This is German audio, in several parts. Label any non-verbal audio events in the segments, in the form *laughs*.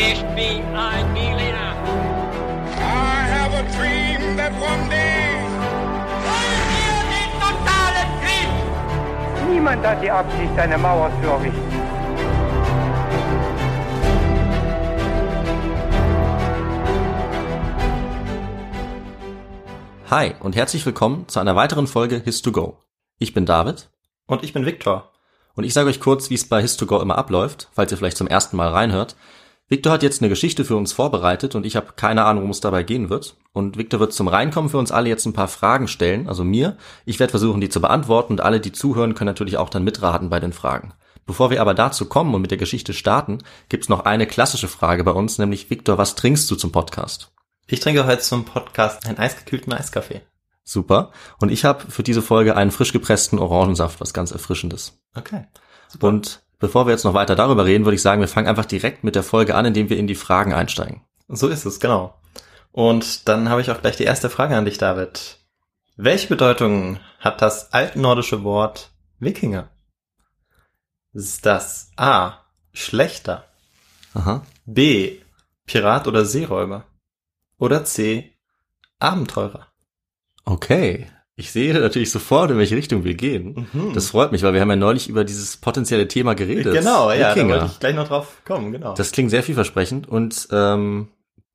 Ich bin ein Berliner. I have a dream that one day. Wollen wir den totalen Krieg? Niemand hat die Absicht, eine Mauer zu errichten. Hi und herzlich willkommen zu einer weiteren Folge His2Go. Ich bin David Und ich bin Viktor. und ich sage euch kurz, wie es bei His2Go immer abläuft, falls ihr vielleicht zum ersten Mal reinhört. Victor hat jetzt eine Geschichte für uns vorbereitet und ich habe keine Ahnung, worum es dabei gehen wird. Und Victor wird zum Reinkommen für uns alle jetzt ein paar Fragen stellen, also mir. Ich werde versuchen, die zu beantworten und alle, die zuhören, können natürlich auch dann mitraten bei den Fragen. Bevor wir aber dazu kommen und mit der Geschichte starten, gibt's noch eine klassische Frage bei uns, nämlich Victor, was trinkst du zum Podcast? Ich trinke heute zum Podcast einen eisgekühlten Eiskaffee. Super. Und ich habe für diese Folge einen frisch gepressten Orangensaft, was ganz Erfrischendes. Okay. Super. Und bevor wir jetzt noch weiter darüber reden, würde ich sagen, wir fangen einfach direkt mit der Folge an, indem wir in die Fragen einsteigen. so ist es, genau. Und dann habe ich auch gleich die erste Frage an dich, David. Welche Bedeutung hat das altnordische Wort Wikinger? Ist das A. Schlechter, Aha. B. Pirat oder Seeräuber oder C. Abenteurer? Okay. Ich sehe natürlich sofort, in welche Richtung wir gehen. Mhm. Das freut mich, weil wir haben ja neulich über dieses potenzielle Thema geredet. Genau, ja, da Wikinger. wollte ich gleich noch drauf kommen, genau. Das klingt sehr vielversprechend und ähm,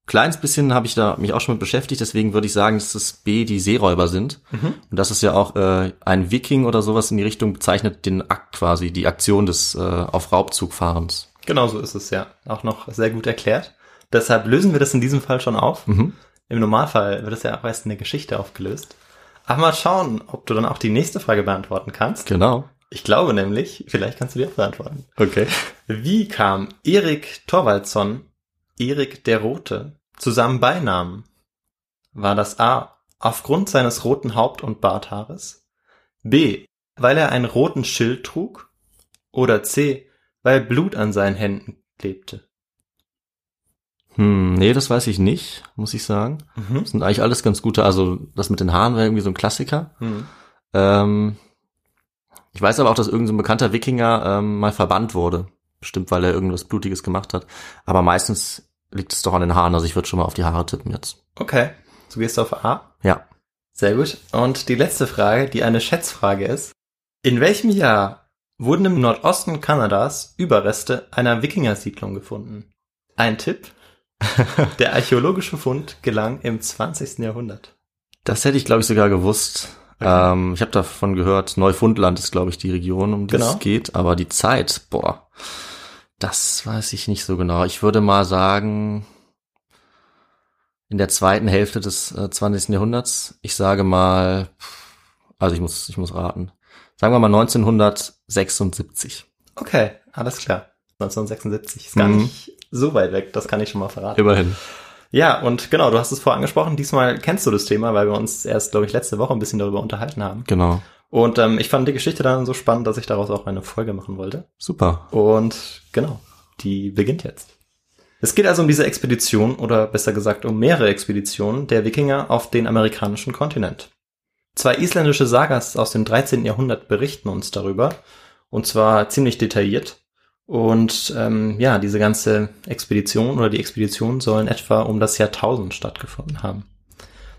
kleines bisschen habe ich da mich auch schon mit beschäftigt, deswegen würde ich sagen, dass das B die Seeräuber sind. Mhm. Und das ist ja auch äh, ein Viking oder sowas in die Richtung bezeichnet den Akt quasi, die Aktion des äh, auf Raubzug fahrens. Genau so ist es ja. Auch noch sehr gut erklärt. Deshalb lösen wir das in diesem Fall schon auf. Mhm. Im Normalfall wird es ja auch erst in der Geschichte aufgelöst. Aber mal schauen, ob du dann auch die nächste Frage beantworten kannst. Genau. Ich glaube nämlich, vielleicht kannst du die auch beantworten. Okay. Wie kam Erik Thorvaldsson, Erik der Rote, zu seinem Beinamen? War das A. aufgrund seines roten Haupt- und Barthaares? B. weil er einen roten Schild trug? Oder C. weil Blut an seinen Händen klebte? Hm, nee, das weiß ich nicht, muss ich sagen. Mhm. Das sind eigentlich alles ganz gute. Also das mit den Haaren wäre irgendwie so ein Klassiker. Mhm. Ähm, ich weiß aber auch, dass irgendein so ein bekannter Wikinger ähm, mal verbannt wurde. Bestimmt, weil er irgendwas Blutiges gemacht hat. Aber meistens liegt es doch an den Haaren. Also ich würde schon mal auf die Haare tippen jetzt. Okay. Du gehst auf A. Ja. Sehr gut. Und die letzte Frage, die eine Schätzfrage ist. In welchem Jahr wurden im Nordosten Kanadas Überreste einer Wikingersiedlung gefunden? Ein Tipp. *laughs* Der archäologische Fund gelang im 20. Jahrhundert. Das hätte ich, glaube ich, sogar gewusst. Okay. Ähm, ich habe davon gehört, Neufundland ist, glaube ich, die Region, um die Genau. es geht. Aber die Zeit, boah, das weiß ich nicht so genau. Ich würde mal sagen, in der zweiten Hälfte des äh, 20. Jahrhunderts. Ich sage mal, also ich muss, ich muss raten. Sagen wir mal 1976. Okay, alles klar. 1976 ist gar Mhm. nicht so weit weg, das kann ich schon mal verraten. Immerhin. Ja, und genau, du hast es vorher angesprochen. Diesmal kennst du das Thema, weil wir uns erst, glaube ich, letzte Woche ein bisschen darüber unterhalten haben. Genau. Und ähm, ich fand die Geschichte dann so spannend, dass ich daraus auch eine Folge machen wollte. Super. Und genau, die beginnt jetzt. Es geht also um diese Expedition oder besser gesagt um mehrere Expeditionen der Wikinger auf den amerikanischen Kontinent. Zwei isländische Sagas aus dem 13. Jahrhundert berichten uns darüber und zwar ziemlich detailliert. Und ähm, ja, diese ganze Expedition oder die Expedition sollen etwa um das Jahrtausend stattgefunden haben.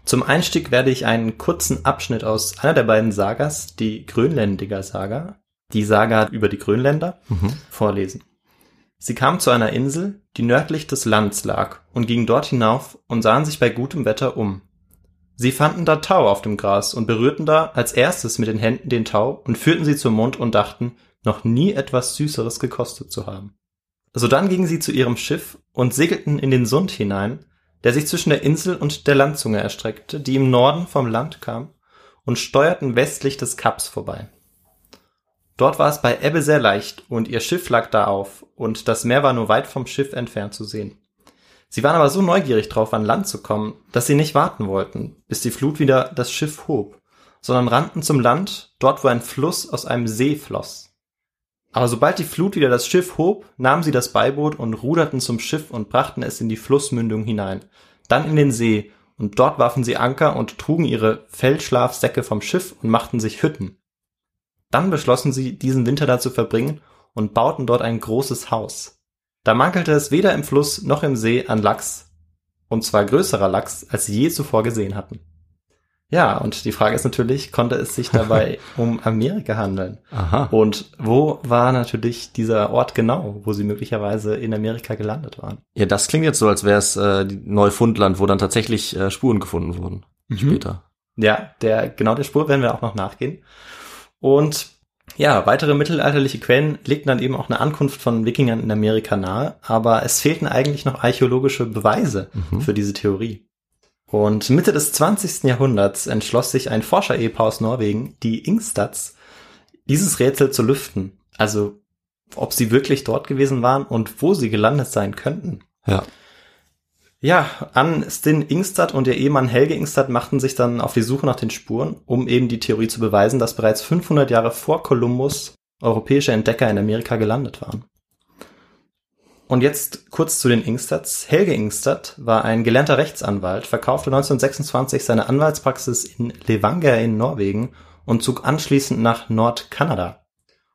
Zum Einstieg werde ich einen kurzen Abschnitt aus einer der beiden Sagas, die Grönländiger Saga, die Saga über die Grönländer, Mhm. vorlesen. Sie kamen zu einer Insel, die nördlich des Landes lag, und gingen dort hinauf und sahen sich bei gutem Wetter um. Sie fanden da Tau auf dem Gras und berührten da als erstes mit den Händen den Tau und führten sie zum Mund und dachten, noch nie etwas Süßeres gekostet zu haben. Sodann gingen sie zu ihrem Schiff und segelten in den Sund hinein, der sich zwischen der Insel und der Landzunge erstreckte, die im Norden vom Land kam, und steuerten westlich des Kaps vorbei. Dort war es bei Ebbe sehr leicht und ihr Schiff lag da auf und das Meer war nur weit vom Schiff entfernt zu sehen. Sie waren aber so neugierig drauf, an Land zu kommen, dass sie nicht warten wollten, bis die Flut wieder das Schiff hob, sondern rannten zum Land, dort wo ein Fluss aus einem See floss. Aber sobald die Flut wieder das Schiff hob, nahmen sie das Beiboot und ruderten zum Schiff und brachten es in die Flussmündung hinein, dann in den See, und dort warfen sie Anker und trugen ihre Feldschlafsäcke vom Schiff und machten sich Hütten. Dann beschlossen sie, diesen Winter da zu verbringen und bauten dort ein großes Haus. Da mankelte es weder im Fluss noch im See an Lachs, und zwar größerer Lachs, als sie je zuvor gesehen hatten. Ja, und die Frage ist natürlich, konnte es sich dabei *laughs* um Amerika handeln? Aha. Und wo war natürlich dieser Ort genau, wo sie möglicherweise in Amerika gelandet waren? Ja, das klingt jetzt so, als wäre es äh, Neufundland, wo dann tatsächlich äh, Spuren gefunden wurden. Später. Ja, der, genau der Spur werden wir auch noch nachgehen. Und ja, weitere mittelalterliche Quellen legten dann eben auch eine Ankunft von Wikingern in Amerika nahe, aber es fehlten eigentlich noch archäologische Beweise für diese Theorie. Und Mitte des 20. Jahrhunderts entschloss sich ein Forscher-Ehepaar aus Norwegen, die Ingstads, dieses Rätsel zu lüften. Also, ob sie wirklich dort gewesen waren und wo sie gelandet sein könnten. Ja. Ja, Ann Stin Ingstad und ihr Ehemann Helge Ingstad machten sich dann auf die Suche nach den Spuren, um eben die Theorie zu beweisen, dass bereits 500 Jahre vor Kolumbus europäische Entdecker in Amerika gelandet waren. Und jetzt kurz zu den Ingstads. Helge Ingstad war ein gelernter Rechtsanwalt, verkaufte 1926 seine Anwaltspraxis in Levanger in Norwegen und zog anschließend nach Nordkanada.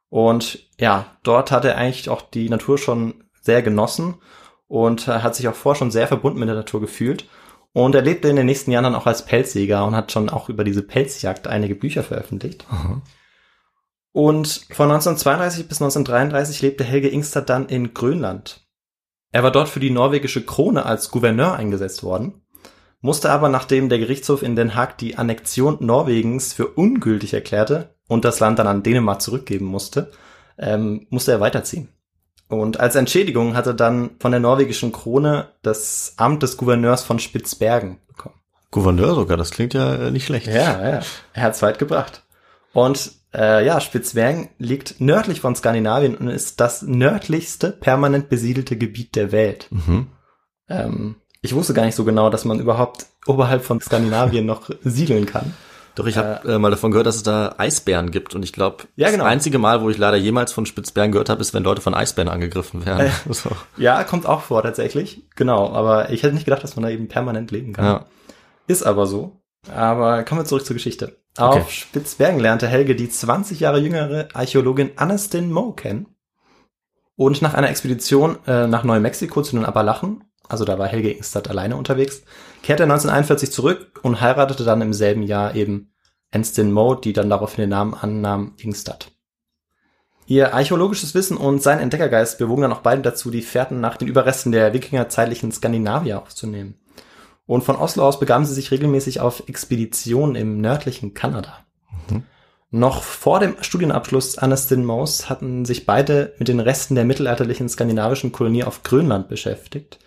Und ja, dort hat er eigentlich auch die Natur schon sehr genossen und hat sich auch vorher schon sehr verbunden mit der Natur gefühlt. Und er lebte in den nächsten Jahren dann auch als Pelzjäger und hat schon auch über diese Pelzjagd einige Bücher veröffentlicht. Und von 1932 bis 1933 lebte Helge Ingstad dann in Grönland. Er war dort für die norwegische Krone als Gouverneur eingesetzt worden, musste aber, nachdem der Gerichtshof in Den Haag die Annexion Norwegens für ungültig erklärte und das Land dann an Dänemark zurückgeben musste, ähm, musste er weiterziehen. Und als Entschädigung hat er dann von der norwegischen Krone das Amt des Gouverneurs von Spitzbergen bekommen. Gouverneur sogar, das klingt ja äh, nicht schlecht. Ja, ja. Er hat's weit gebracht. Und äh, ja, Spitzbergen liegt nördlich von Skandinavien und ist das nördlichste permanent besiedelte Gebiet der Welt. Mhm. Ähm, ich wusste gar nicht so genau, dass man überhaupt oberhalb von Skandinavien noch siedeln kann. Doch, ich habe äh, mal davon gehört, dass es da Eisbären gibt. Und ich glaube, Ja, genau. das einzige Mal, wo ich leider jemals von Spitzbergen gehört habe, ist, wenn Leute von Eisbären angegriffen werden. *laughs* so. Ja, kommt auch vor tatsächlich. Genau, aber ich hätte nicht gedacht, dass man da eben permanent leben kann. Ja. Ist aber so. Aber kommen wir zurück zur Geschichte. Auf Okay. Spitzbergen lernte Helge die 20 Jahre jüngere Archäologin Anastin Moe kennen. Und nach einer Expedition äh, nach Neumexiko zu den Appalachen, also da war Helge Ingstad alleine unterwegs, kehrte er 1941 zurück und heiratete dann im selben Jahr eben Anstin Moe, die dann daraufhin den Namen annahm Ingstad. Ihr archäologisches Wissen und sein Entdeckergeist bewogen dann auch beide dazu, die Fährten nach den Überresten der wikingerzeitlichen Skandinavier aufzunehmen. Und von Oslo aus begaben sie sich regelmäßig auf Expeditionen im nördlichen Kanada. Noch vor dem Studienabschluss Anastin Moes hatten sich beide mit den Resten der mittelalterlichen skandinavischen Kolonie auf Grönland beschäftigt,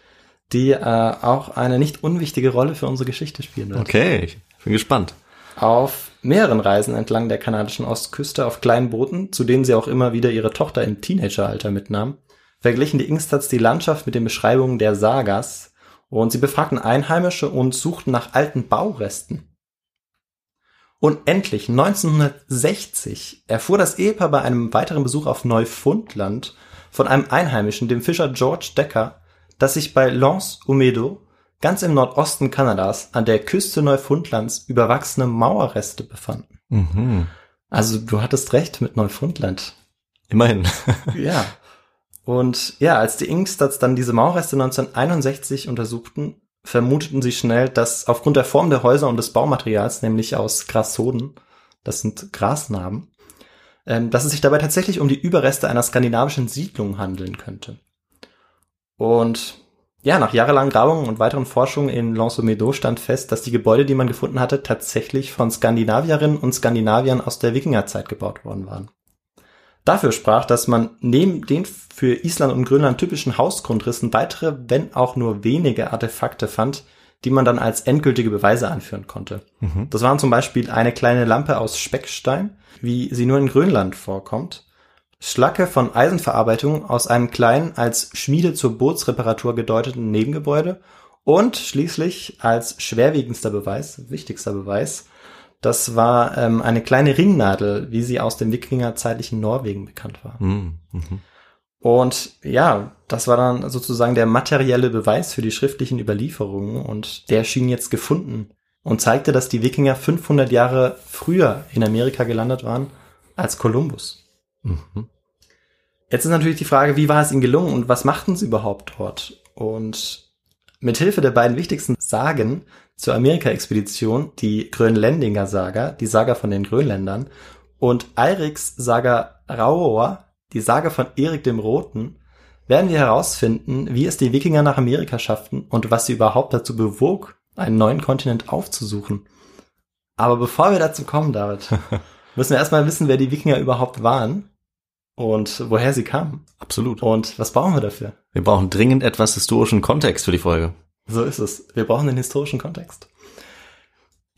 die äh, auch eine nicht unwichtige Rolle für unsere Geschichte spielen wird. Okay, ich bin gespannt. Auf mehreren Reisen entlang der kanadischen Ostküste auf kleinen Booten, zu denen sie auch immer wieder ihre Tochter im Teenageralter mitnahm, verglichen die Ingstads die Landschaft mit den Beschreibungen der Sagas und sie befragten Einheimische und suchten nach alten Bauresten. Und endlich 1960 erfuhr das Ehepaar bei einem weiteren Besuch auf Neufundland von einem Einheimischen, dem Fischer George Decker, dass sich bei Lens Umedo ganz im Nordosten Kanadas an der Küste Neufundlands überwachsene Mauerreste befanden. Mhm. Also du hattest recht mit Neufundland. Immerhin. Ja. Und ja, als die Ingstads dann diese Mauerreste 1961 untersuchten, vermuteten sie schnell, dass aufgrund der Form der Häuser und des Baumaterials, nämlich aus Grassoden, das sind Grasnarben, ähm, dass es sich dabei tatsächlich um die Überreste einer skandinavischen Siedlung handeln könnte. Und ja, nach jahrelangen Grabungen und weiteren Forschungen in Lansomedo stand fest, dass die Gebäude, die man gefunden hatte, tatsächlich von Skandinavierinnen und Skandinaviern aus der Wikingerzeit gebaut worden waren. Dafür sprach, dass man neben den für Island und Grönland typischen Hausgrundrissen weitere, wenn auch nur wenige Artefakte fand, die man dann als endgültige Beweise anführen konnte. Das waren zum Beispiel eine kleine Lampe aus Speckstein, wie sie nur in Grönland vorkommt, Schlacke von Eisenverarbeitung aus einem kleinen, als Schmiede zur Bootsreparatur gedeuteten Nebengebäude und schließlich als schwerwiegendster Beweis, wichtigster Beweis, das war ähm, eine kleine Ringnadel, wie sie aus dem Wikingerzeitlichen Norwegen bekannt war. Mhm. Mhm. Und ja, das war dann sozusagen der materielle Beweis für die schriftlichen Überlieferungen und der schien jetzt gefunden und zeigte, dass die Wikinger 500 Jahre früher in Amerika gelandet waren als Kolumbus. Mhm. Jetzt ist natürlich die Frage, wie war es ihnen gelungen und was machten sie überhaupt dort? Und mit Hilfe der beiden wichtigsten Sagen zur Amerika-Expedition, die Grönländinger Saga, die Saga von den Grönländern, und Eiriks Saga Rauoa, die Saga von Erik dem Roten, werden wir herausfinden, wie es die Wikinger nach Amerika schafften und was sie überhaupt dazu bewog, einen neuen Kontinent aufzusuchen. Aber bevor wir dazu kommen, David, *laughs* müssen wir erstmal wissen, wer die Wikinger überhaupt waren und woher sie kamen. Absolut. Und was brauchen wir dafür? Wir brauchen dringend etwas historischen Kontext für die Folge. So ist es. Wir brauchen den historischen Kontext.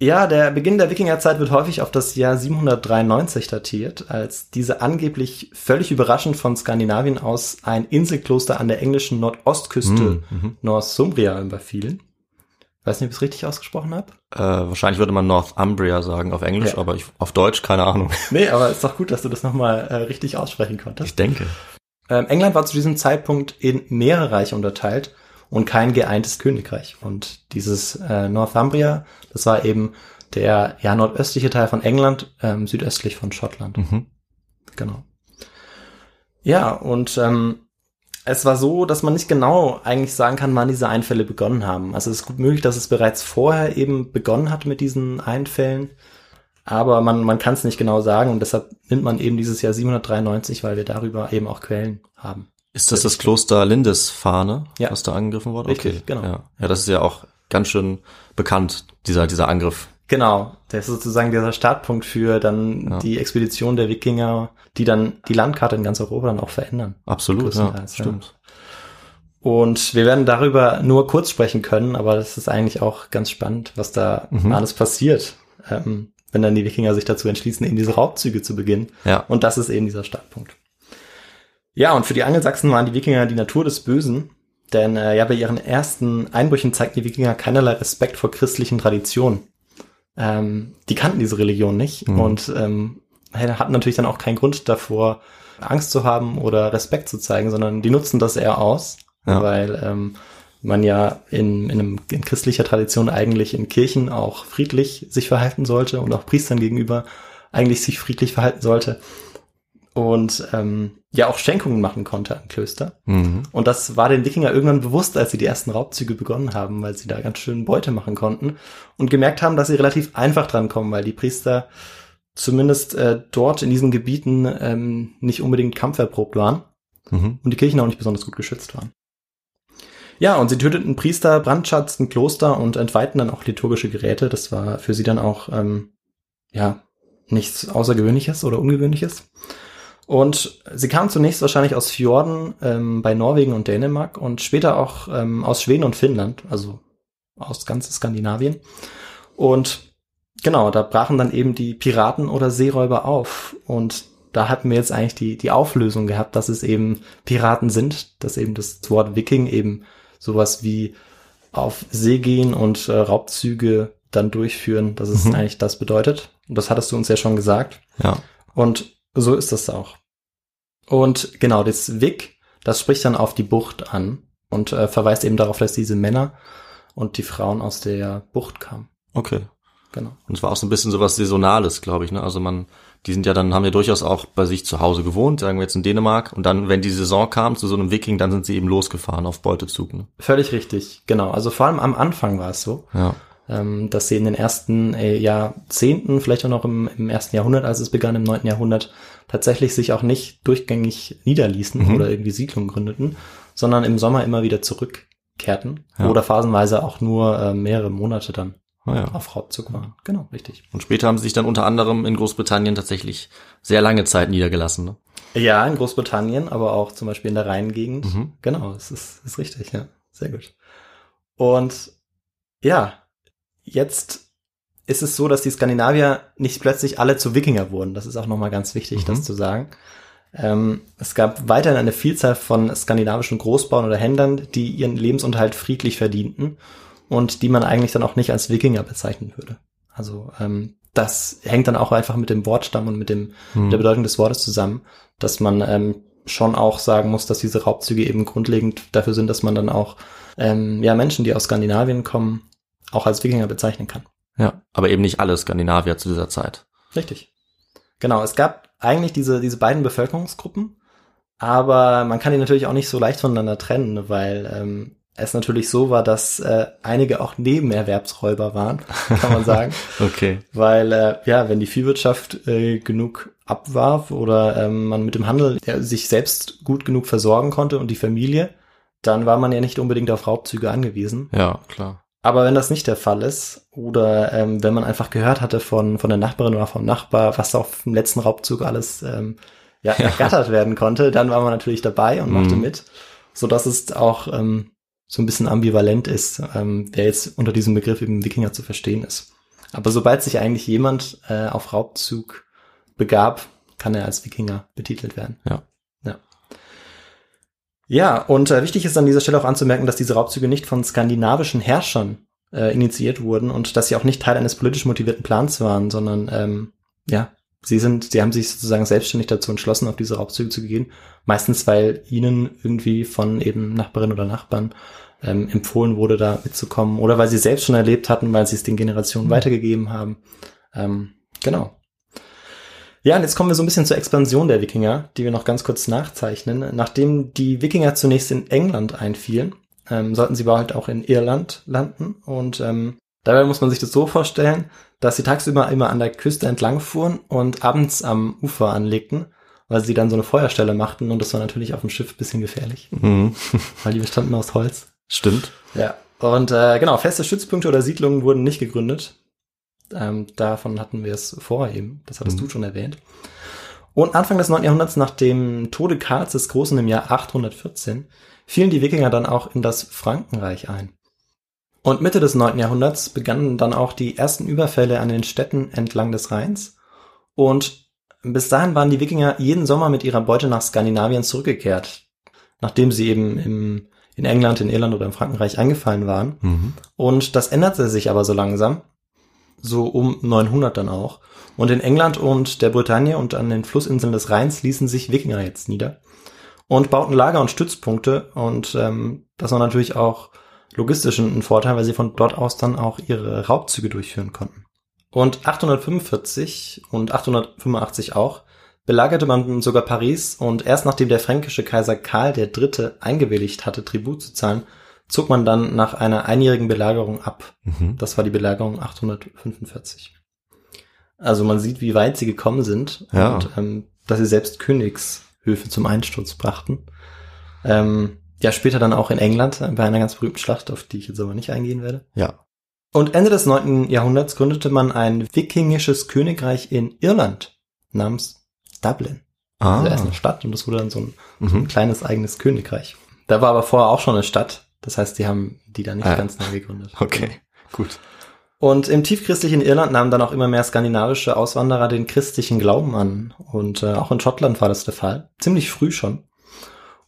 Ja, der Beginn der Wikingerzeit wird häufig auf das Jahr 793 datiert, als diese angeblich völlig überraschend von Skandinavien aus ein Inselkloster an der englischen Nordostküste Mhm. Northumbria überfielen. Weiß nicht, ob ich es richtig ausgesprochen habe. Äh, wahrscheinlich würde man Northumbria sagen auf Englisch, Ja. aber ich, auf Deutsch keine Ahnung. *laughs* Nee, aber ist doch gut, dass du das nochmal äh, richtig aussprechen konntest. Ich denke. Ähm, England war zu diesem Zeitpunkt in mehrere Reiche unterteilt und kein geeintes Königreich. Und dieses äh, Northumbria, das war eben der ja nordöstliche Teil von England, ähm, südöstlich von Schottland. Mhm. Genau. Ja, und ähm, es war so, dass man nicht genau eigentlich sagen kann, wann diese Einfälle begonnen haben. Also es ist gut möglich, dass es bereits vorher eben begonnen hat mit diesen Einfällen. Aber man, man kann es nicht genau sagen und deshalb nimmt man eben dieses Jahr 793, weil wir darüber eben auch Quellen haben. Ist das das Kloster Lindisfarne, Ja. was da angegriffen wurde? Richtig, okay. genau. Ja. ja, das ist ja auch ganz schön bekannt, dieser, dieser Angriff. Genau, der ist sozusagen dieser Startpunkt für dann Ja. die Expedition der Wikinger, die dann die Landkarte in ganz Europa dann auch verändern. Absolut, ja. stimmt. Und wir werden darüber nur kurz sprechen können, aber das ist eigentlich auch ganz spannend, was da Mhm. alles passiert, ähm, wenn dann die Wikinger sich dazu entschließen, eben diese Raubzüge zu beginnen. Ja, Und das ist eben dieser Startpunkt. Ja, und für die Angelsachsen waren die Wikinger die Natur des Bösen, denn äh, ja, bei ihren ersten Einbrüchen zeigten die Wikinger keinerlei Respekt vor christlichen Traditionen. Ähm, die kannten diese Religion nicht Mhm. und ähm, hatten natürlich dann auch keinen Grund davor, Angst zu haben oder Respekt zu zeigen, sondern die nutzen das eher aus, Ja. weil ähm, man ja in, in, einem, in christlicher Tradition eigentlich in Kirchen auch friedlich sich verhalten sollte und auch Priestern gegenüber eigentlich sich friedlich verhalten sollte und ähm, ja auch Schenkungen machen konnte an Klöster. mhm. Und das war den Wikinger irgendwann bewusst, als sie die ersten Raubzüge begonnen haben, weil sie da ganz schön Beute machen konnten und gemerkt haben, dass sie relativ einfach dran kommen, weil die Priester zumindest äh, dort in diesen Gebieten ähm, nicht unbedingt kampferprobt waren Mhm. und die Kirchen auch nicht besonders gut geschützt waren. Ja, und sie töteten Priester, brandschatzten Kloster und entweihten dann auch liturgische Geräte. Das war für sie dann auch, ähm, ja, nichts Außergewöhnliches oder Ungewöhnliches. Und sie kamen zunächst wahrscheinlich aus Fjorden ähm, bei Norwegen und Dänemark und später auch ähm, aus Schweden und Finnland, also aus ganz Skandinavien. Und genau, da brachen dann eben die Piraten oder Seeräuber auf. Und da hatten wir jetzt eigentlich die, die Auflösung gehabt, dass es eben Piraten sind, dass eben das Wort Viking eben sowas wie auf See gehen und äh, Raubzüge dann durchführen, dass es Mhm. eigentlich das bedeutet. Und das hattest du uns ja schon gesagt. Ja, Und so ist das auch. Und genau, das Wick, das spricht dann auf die Bucht an und äh, verweist eben darauf, dass diese Männer und die Frauen aus der Bucht kamen. okay. Genau. Und es war auch so ein bisschen sowas Saisonales, glaube ich, ne? Also man, die sind ja dann, haben ja durchaus auch bei sich zu Hause gewohnt, sagen wir jetzt in Dänemark. Und dann, wenn die Saison kam zu so einem Wiking, dann sind sie eben losgefahren auf Beutezug, ne? Völlig richtig, genau. Also vor allem am Anfang war es so, Ja. Ähm, dass sie in den ersten äh, Jahrzehnten, vielleicht auch noch im, im ersten Jahrhundert, als es begann, im neunten Jahrhundert, tatsächlich sich auch nicht durchgängig niederließen Mhm. oder irgendwie Siedlungen gründeten, sondern im Sommer immer wieder zurückkehrten Ja. oder phasenweise auch nur äh, mehrere Monate dann Ah, ja. auf Raubzug waren. Genau, richtig. Und später haben sie sich dann unter anderem in Großbritannien tatsächlich sehr lange Zeit niedergelassen, ne? Ja, in Großbritannien, aber auch zum Beispiel in der Rheingegend. Mhm. Genau, das ist, ist richtig, ja. Sehr gut. Und ja, jetzt ist es so, dass die Skandinavier nicht plötzlich alle zu Wikinger wurden. Das ist auch nochmal ganz wichtig, Mhm. das zu sagen. Ähm, es gab weiterhin eine Vielzahl von skandinavischen Großbauern oder Händlern, die ihren Lebensunterhalt friedlich verdienten und die man eigentlich dann auch nicht als Wikinger bezeichnen würde. Also ähm, das hängt dann auch einfach mit dem Wortstamm und mit dem Mhm. der Bedeutung des Wortes zusammen, dass man ähm, schon auch sagen muss, dass diese Raubzüge eben grundlegend dafür sind, dass man dann auch ähm, ja Menschen, die aus Skandinavien kommen, auch als Wikinger bezeichnen kann. Ja. Aber eben nicht alle Skandinavier zu dieser Zeit. Richtig. Genau, es gab eigentlich diese, diese beiden Bevölkerungsgruppen, Aber man kann die natürlich auch nicht so leicht voneinander trennen, weil ähm, es natürlich so war, dass äh, einige auch Nebenerwerbsräuber waren, *laughs* kann man sagen. Okay. Weil äh, ja, wenn die Viehwirtschaft äh, genug abwarf oder ähm, man mit dem Handel ja, sich selbst gut genug versorgen konnte und die Familie, dann war man ja nicht unbedingt auf Raubzüge angewiesen. Ja, klar. Aber wenn das nicht der Fall ist oder ähm, wenn man einfach gehört hatte von von der Nachbarin oder vom Nachbar, was auf dem letzten Raubzug alles ähm, ja, Ja. ergattert werden konnte, dann war man natürlich dabei und machte Mhm. mit, so dass es auch ähm, so ein bisschen ambivalent ist, ähm, wer jetzt unter diesem Begriff eben Wikinger zu verstehen ist. Aber sobald sich eigentlich jemand äh, auf Raubzug begab, kann er als Wikinger betitelt werden. Ja. Ja. Und äh, wichtig ist an dieser Stelle auch anzumerken, dass diese Raubzüge nicht von skandinavischen Herrschern äh, initiiert wurden und dass sie auch nicht Teil eines politisch motivierten Plans waren, sondern ähm, ja, sie sind, sie haben sich sozusagen selbstständig dazu entschlossen, auf diese Raubzüge zu gehen. Meistens, weil ihnen irgendwie von eben Nachbarinnen oder Nachbarn ähm, empfohlen wurde, da mitzukommen oder weil sie selbst schon erlebt hatten, weil sie es den Generationen weitergegeben haben. Ähm, genau. Ja, und jetzt kommen wir so ein bisschen zur Expansion der Wikinger, die wir noch ganz kurz nachzeichnen. Nachdem die Wikinger zunächst in England einfielen, ähm, sollten sie aber halt auch in Irland landen. Und ähm, dabei muss man sich das so vorstellen, dass sie tagsüber immer an der Küste entlang fuhren und abends am Ufer anlegten, weil sie dann so eine Feuerstelle machten. Und das war natürlich auf dem Schiff ein bisschen gefährlich, Mhm. weil die bestanden aus Holz. Stimmt. Ja. Und äh, genau, feste Stützpunkte oder Siedlungen wurden nicht gegründet. Ähm, davon hatten wir es vorher eben. Das hattest Mhm. du schon erwähnt. Und Anfang des 9. Jahrhunderts, nach dem Tode Karls des Großen im Jahr 814, fielen die Wikinger dann auch in das Frankenreich ein. Und Mitte des 9. Jahrhunderts begannen dann auch die ersten Überfälle an den Städten entlang des Rheins. Und bis dahin waren die Wikinger jeden Sommer mit ihrer Beute nach Skandinavien zurückgekehrt, nachdem sie eben im, in England, in Irland oder im Frankenreich eingefallen waren. Mhm. Und das änderte sich aber so langsam, so um 900 dann auch. Und in England und der Bretagne und an den Flussinseln des Rheins ließen sich Wikinger jetzt nieder und bauten Lager und Stützpunkte. Und ähm, das war natürlich auch logistisch ein Vorteil, weil sie von dort aus dann auch ihre Raubzüge durchführen konnten. Und 845 und 885 auch belagerte man sogar Paris und erst nachdem der fränkische Kaiser Karl III. eingewilligt hatte, Tribut zu zahlen, zog man dann nach einer einjährigen Belagerung ab. Mhm. Das war die Belagerung 845. Also man sieht, wie weit sie gekommen sind Ja. und ähm, dass sie selbst Königshöfe zum Einsturz brachten. Ähm, ja, später dann auch in England äh, bei einer ganz berühmten Schlacht, auf die ich jetzt aber nicht eingehen werde. Ja. Und Ende des 9. Jahrhunderts gründete man ein wikingisches Königreich in Irland namens Dublin. Ah. Also erst eine Stadt und das wurde dann so ein, so ein Mhm. kleines eigenes Königreich. Da war aber vorher auch schon eine Stadt. Das heißt, die haben die da nicht Ah. ganz neu gegründet. *laughs* Okay, gut. Und im tiefchristlichen Irland nahmen dann auch immer mehr skandinavische Auswanderer den christlichen Glauben an. Und äh, auch in Schottland war das der Fall. Ziemlich früh schon.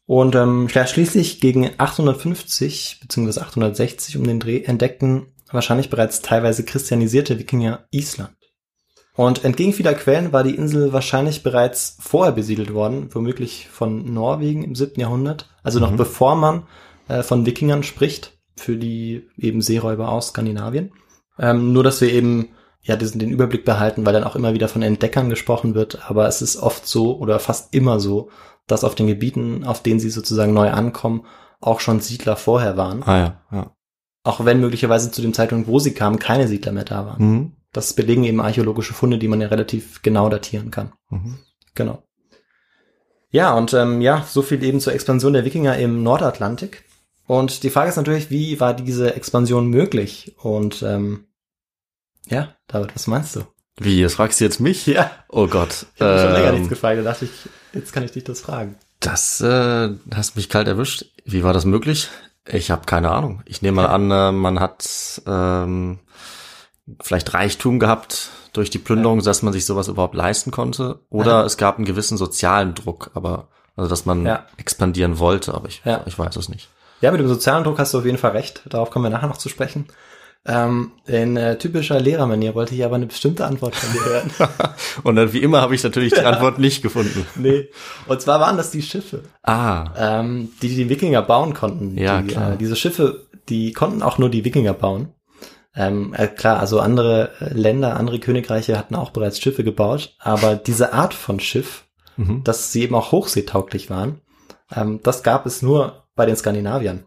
Und ähm, schließlich gegen 850 bzw. 860 um den Dreh entdeckten wahrscheinlich bereits teilweise christianisierte Wikinger Island. Und entgegen vieler Quellen war die Insel wahrscheinlich bereits vorher besiedelt worden, womöglich von Norwegen im 7. Jahrhundert, also noch Mhm. bevor man äh, von Wikingern spricht, für die eben Seeräuber aus Skandinavien. Ähm, nur, dass wir eben ja diesen, den Überblick behalten, weil dann auch immer wieder von Entdeckern gesprochen wird, aber es ist oft so oder fast immer so, dass auf den Gebieten, auf denen sie sozusagen neu ankommen, auch schon Siedler vorher waren. Ah ja, ja. Auch wenn möglicherweise zu dem Zeitpunkt, wo sie kamen, keine Siedler mehr da waren. Mhm. Das belegen eben archäologische Funde, die man ja relativ genau datieren kann. Mhm. Genau. Ja, und ähm, ja, so viel eben zur Expansion der Wikinger im Nordatlantik. Und die Frage ist natürlich, wie war diese Expansion möglich? Und ähm, ja, David, was meinst du? Wie, das fragst du jetzt mich? Ja, Oh Gott. ich habe schon länger Ähm, nichts gefragt, da dachte ich, jetzt kann ich dich das fragen. Das äh, hast mich kalt erwischt. Wie war das möglich? Ich habe keine Ahnung. Ich nehme mal an, äh, man hat ähm, vielleicht Reichtum gehabt durch die Plünderung, dass man sich sowas überhaupt leisten konnte. Oder Ja. es gab einen gewissen sozialen Druck, aber also dass man Ja. expandieren wollte, aber ich, Ja. ich weiß es nicht. Ja, mit dem sozialen Druck hast du auf jeden Fall recht. Darauf kommen wir nachher noch zu sprechen. Ähm, in äh, typischer Lehrermanier wollte ich aber eine bestimmte Antwort von dir hören. *laughs* Und dann wie immer habe ich natürlich die Antwort nicht gefunden. *laughs* nee. Und zwar waren das die Schiffe. Ah, ähm, die die Wikinger bauen konnten. Ja, die, klar. Äh, diese Schiffe, die konnten auch nur die Wikinger bauen. Ähm, äh, klar, also andere äh, Länder, andere Königreiche hatten auch bereits Schiffe gebaut, aber diese Art von Schiff Mhm. dass sie eben auch hochseetauglich waren. Ähm, das gab es nur bei den Skandinaviern.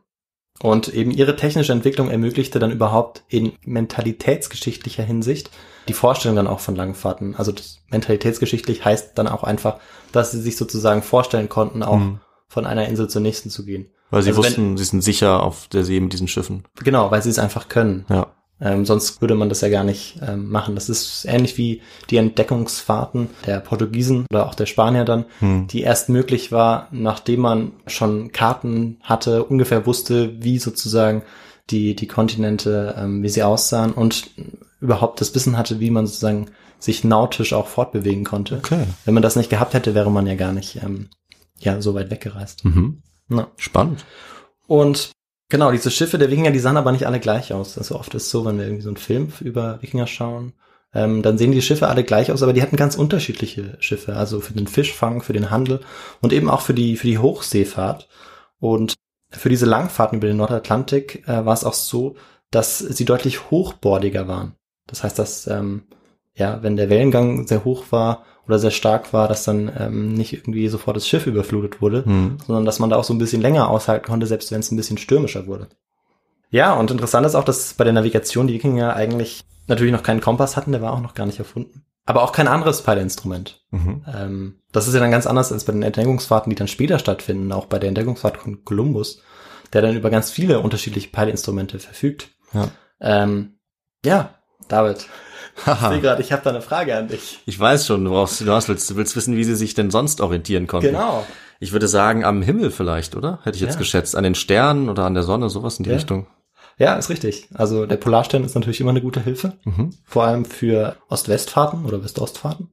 Und eben ihre technische Entwicklung ermöglichte dann überhaupt in mentalitätsgeschichtlicher Hinsicht die Vorstellung dann auch von Langfahrten. Also das mentalitätsgeschichtlich heißt dann auch einfach, dass sie sich sozusagen vorstellen konnten, auch Mhm. von einer Insel zur nächsten zu gehen. Weil sie Also wenn- wussten, sie sind sicher auf der See mit diesen Schiffen. Genau, weil sie es einfach können. Ja. Ähm, sonst würde man das ja gar nicht ähm, machen. Das ist ähnlich wie die Entdeckungsfahrten der Portugiesen oder auch der Spanier dann, Hm. die erst möglich war, nachdem man schon Karten hatte, ungefähr wusste, wie sozusagen die, die Kontinente, ähm, wie sie aussahen und überhaupt das Wissen hatte, wie man sozusagen sich nautisch auch fortbewegen konnte. Okay. Wenn man das nicht gehabt hätte, wäre man ja gar nicht ähm, ja, so weit weggereist. Mhm. Spannend. Und genau, diese Schiffe der Wikinger, die sahen aber nicht alle gleich aus. Also oft ist so, wenn wir irgendwie so einen Film über Wikinger schauen, ähm, dann sehen die Schiffe alle gleich aus, aber die hatten ganz unterschiedliche Schiffe. Also für den Fischfang, für den Handel und eben auch für die, für die Hochseefahrt. Und für diese Langfahrten über den Nordatlantik äh, war es auch so, dass sie deutlich hochbordiger waren. Das heißt, dass ähm, ja, wenn der Wellengang sehr hoch war oder sehr stark war, dass dann ähm, nicht irgendwie sofort das Schiff überflutet wurde, Hm. sondern dass man da auch so ein bisschen länger aushalten konnte, selbst wenn es ein bisschen stürmischer wurde. Ja, und interessant ist auch, dass bei der Navigation die Wikinger eigentlich natürlich noch keinen Kompass hatten, der war auch noch gar nicht erfunden. Aber auch kein anderes Peilinstrument. Mhm. Ähm, das ist ja dann ganz anders als bei den Entdeckungsfahrten, die dann später stattfinden, auch bei der Entdeckungsfahrt von Kolumbus, der dann über ganz viele unterschiedliche Peilinstrumente verfügt. Ja. Ähm, ja, David, ich sehe gerade, ich habe da eine Frage an dich. Ich weiß schon, du brauchst, du hast, willst, du willst wissen, wie sie sich denn sonst orientieren konnten. Genau. Ich würde sagen, am Himmel vielleicht, oder? Hätte ich jetzt Ja. geschätzt. An den Sternen oder an der Sonne, sowas in die Ja. Richtung. Ja, ist richtig. Also der Polarstern ist natürlich immer eine gute Hilfe. Mhm. vor allem für Ost-West-Fahrten oder West-Ost-Fahrten.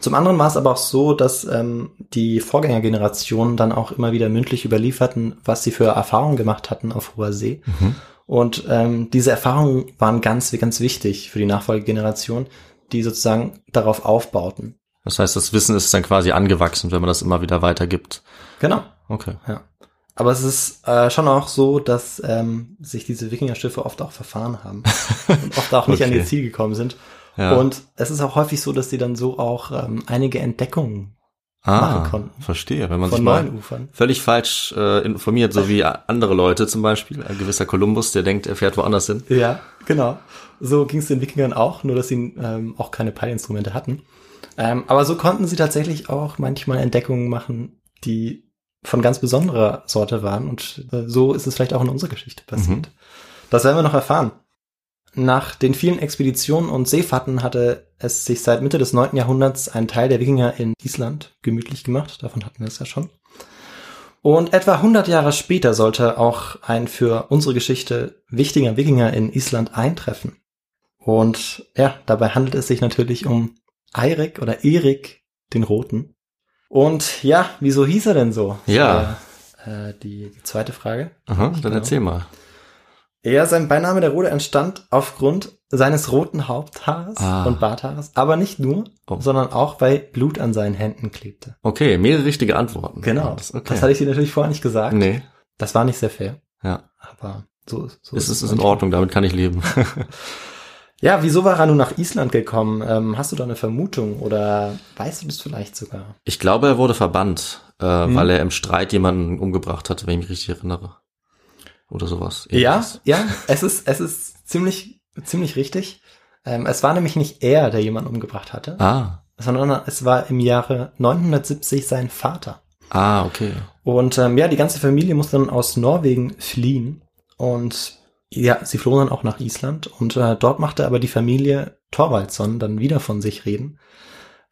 Zum anderen war es aber auch so, dass ähm, die Vorgängergenerationen dann auch immer wieder mündlich überlieferten, was sie für Erfahrungen gemacht hatten auf hoher See. Mhm. Und ähm, diese Erfahrungen waren ganz, ganz wichtig für die Nachfolgegeneration, die sozusagen darauf aufbauten. Das heißt, das Wissen ist dann quasi angewachsen, wenn man das immer wieder weitergibt. Genau. Okay. Ja. Aber es ist äh, schon auch so, dass ähm, sich diese Wikingerschiffe oft auch verfahren haben *laughs* und oft auch nicht an Okay. ihr Ziel gekommen sind. Ja. Und es ist auch häufig so, dass sie dann so auch ähm, einige Entdeckungen ah, machen konnten. Verstehe. Wenn man von sich mal neuen Ufern. völlig falsch äh, informiert, so wie andere Leute zum Beispiel, ein gewisser Kolumbus, der denkt, er fährt woanders hin. Ja, genau. So ging es den Wikingern auch, nur dass sie ähm, auch keine Peilinstrumente hatten. Ähm, aber so konnten sie tatsächlich auch manchmal Entdeckungen machen, die von ganz besonderer Sorte waren. Und äh, so ist es vielleicht auch in unserer Geschichte passiert. Das werden wir noch erfahren. Nach den vielen Expeditionen und Seefahrten hatte es sich seit Mitte des 9. Jahrhunderts ein Teil der Wikinger in Island gemütlich gemacht. Davon hatten wir es ja schon. Und etwa 100 Jahre später sollte auch ein für unsere Geschichte wichtiger Wikinger in Island eintreffen. Und ja, dabei handelt es sich natürlich um Eirik oder Erik den Roten. Und ja, wieso hieß er denn so? Ja. Äh, die, die zweite Frage. Aha, dann Genau. erzähl mal. Ja, sein Beiname der Rote entstand aufgrund seines roten Haupthaares Ah. und Barthaares, aber nicht nur, Oh. sondern auch, weil Blut an seinen Händen klebte. Okay, mehrere richtige Antworten. Genau. Das, okay. Das hatte ich dir natürlich vorher nicht gesagt. Nee, Das war nicht sehr fair, ja. aber so ist so Es ist, ist in manchmal. Ordnung, damit kann ich leben. *laughs* Ja, wieso war er nun nach Island gekommen? Ähm, hast du da eine Vermutung oder weißt du das vielleicht sogar? Ich glaube, er wurde verbannt, äh, Hm. weil er im Streit jemanden umgebracht hatte, wenn ich mich richtig erinnere. Oder sowas. Ja, Ähnliches. ja, es ist, es ist ziemlich, ziemlich richtig. Ähm, es war nämlich nicht er, der jemanden umgebracht hatte, Ah, sondern es war im Jahre 970 sein Vater. ah, okay. Und ähm, ja, die ganze Familie musste dann aus Norwegen fliehen und ja, sie flohen dann auch nach Island und äh, dort machte aber die Familie Thorvaldsson dann wieder von sich reden,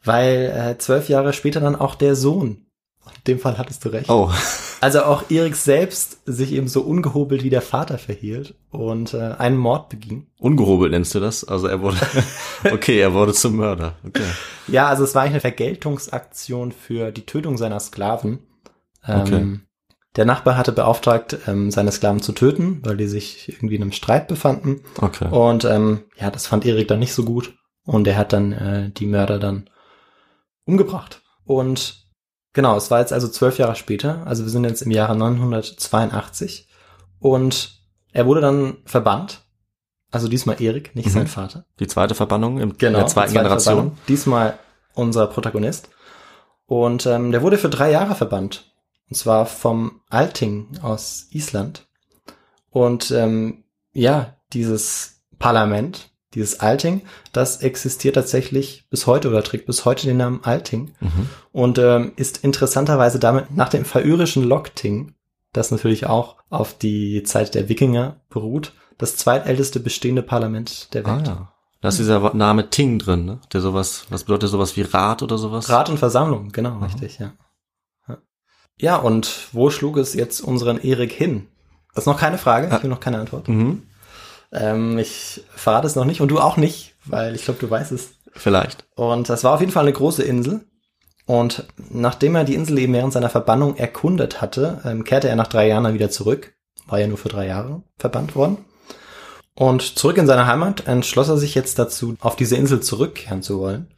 weil äh, zwölf Jahre später dann auch der Sohn, in dem Fall hattest du recht, Oh, also auch Erik selbst sich eben so ungehobelt wie der Vater verhielt und äh, einen Mord beging. ungehobelt nennst du das? Also er wurde, *laughs* okay, er wurde zum Mörder. Okay. Ja, also es war eigentlich eine Vergeltungsaktion für die Tötung seiner Sklaven. Ähm, Okay. Der Nachbar hatte beauftragt, ähm, seine Sklaven zu töten, weil die sich irgendwie in einem Streit befanden. Okay. Und ähm, ja, das fand Erik dann nicht so gut. Und er hat dann äh, die Mörder dann umgebracht. Und genau, es war jetzt also zwölf Jahre später. Also wir sind jetzt im Jahre 982. Und er wurde dann verbannt. Also diesmal Erik, nicht Mhm. sein Vater. Die zweite Verbannung im, Genau. in der zweiten zweite Generation. Verbannung. Diesmal unser Protagonist. Und ähm, der wurde für drei Jahre verbannt. Und zwar vom Alting aus Island. Und ähm, ja, dieses Parlament, dieses Alting, das existiert tatsächlich bis heute oder trägt bis heute den Namen Alting Mhm. und ähm, ist interessanterweise damit nach dem färöischen Lokting, das natürlich auch auf die Zeit der Wikinger beruht, das zweitälteste bestehende Parlament der Ah, Welt. ja. Da ist dieser Name Ting drin, ne? Der sowas, was bedeutet sowas wie Rat oder sowas? Rat und Versammlung, genau, richtig, ja. ja. Ja, und wo schlug es jetzt unseren Erik hin? Das ist noch keine Frage, ich will noch keine Antwort. Mhm. Ähm, ich verrate es noch nicht und du auch nicht, weil ich glaube, du weißt es. Vielleicht. Und das war auf jeden Fall eine große Insel. Und nachdem er die Insel eben während seiner Verbannung erkundet hatte, ähm, kehrte er nach drei Jahren dann wieder zurück. War ja nur für drei Jahre verbannt worden. Und zurück in seine Heimat entschloss er sich jetzt dazu, auf diese Insel zurückkehren zu wollen.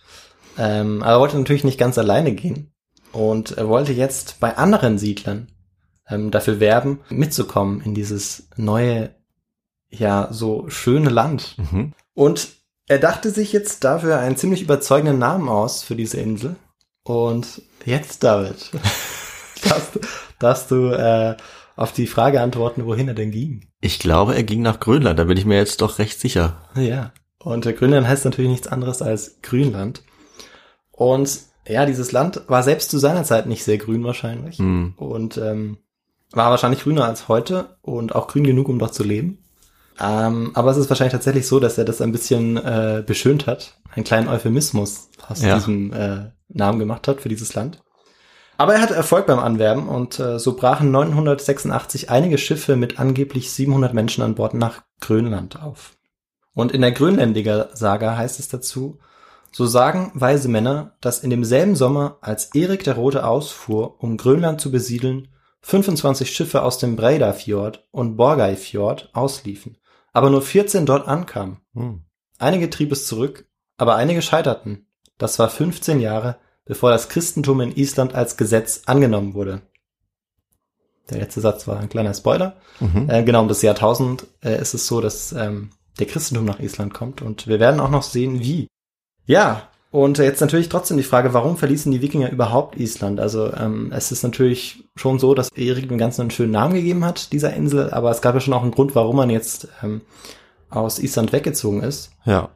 Ähm, aber er wollte natürlich nicht ganz alleine gehen. Und er wollte jetzt bei anderen Siedlern ähm, dafür werben, mitzukommen in dieses neue, ja, so schöne Land. Mhm. Und er dachte sich jetzt dafür einen ziemlich überzeugenden Namen aus für diese Insel. Und jetzt, David, *laughs* darfst, darfst du äh, auf die Frage antworten, wohin er denn ging. Ich glaube, er ging nach Grönland, da bin ich mir jetzt doch recht sicher. Ja. Und äh, Grönland heißt natürlich nichts anderes als Grünland. Und ja, dieses Land war selbst zu seiner Zeit nicht sehr grün wahrscheinlich. Hm. Und ähm, war wahrscheinlich grüner als heute und auch grün genug, um dort zu leben. Ähm, aber es ist wahrscheinlich tatsächlich so, dass er das ein bisschen äh, beschönt hat, einen kleinen Euphemismus aus Ja. diesem äh, Namen gemacht hat für dieses Land. Aber er hatte Erfolg beim Anwerben und äh, so brachen 986 einige Schiffe mit angeblich 700 Menschen an Bord nach Grönland auf. Und in der Grönländiger Saga heißt es dazu, so sagen weise Männer, dass in demselben Sommer, als Erik der Rote ausfuhr, um Grönland zu besiedeln, 25 Schiffe aus dem Breidafjord und Borgejfjord ausliefen, aber nur 14 dort ankamen. Hm. Einige trieb es zurück, aber einige scheiterten. Das war 15 Jahre, bevor das Christentum in Island als Gesetz angenommen wurde. Der letzte Satz war ein kleiner Spoiler. Mhm. Äh, genau um das Jahrtausend äh, ist es so, dass ähm, der Christentum nach Island kommt und wir werden auch noch sehen, wie. Ja, und jetzt natürlich trotzdem die Frage, warum verließen die Wikinger überhaupt Island? Also ähm, es ist natürlich schon so, dass Erik dem Ganzen einen schönen Namen gegeben hat, dieser Insel, aber es gab ja schon auch einen Grund, warum man jetzt ähm, aus Island weggezogen ist. Ja.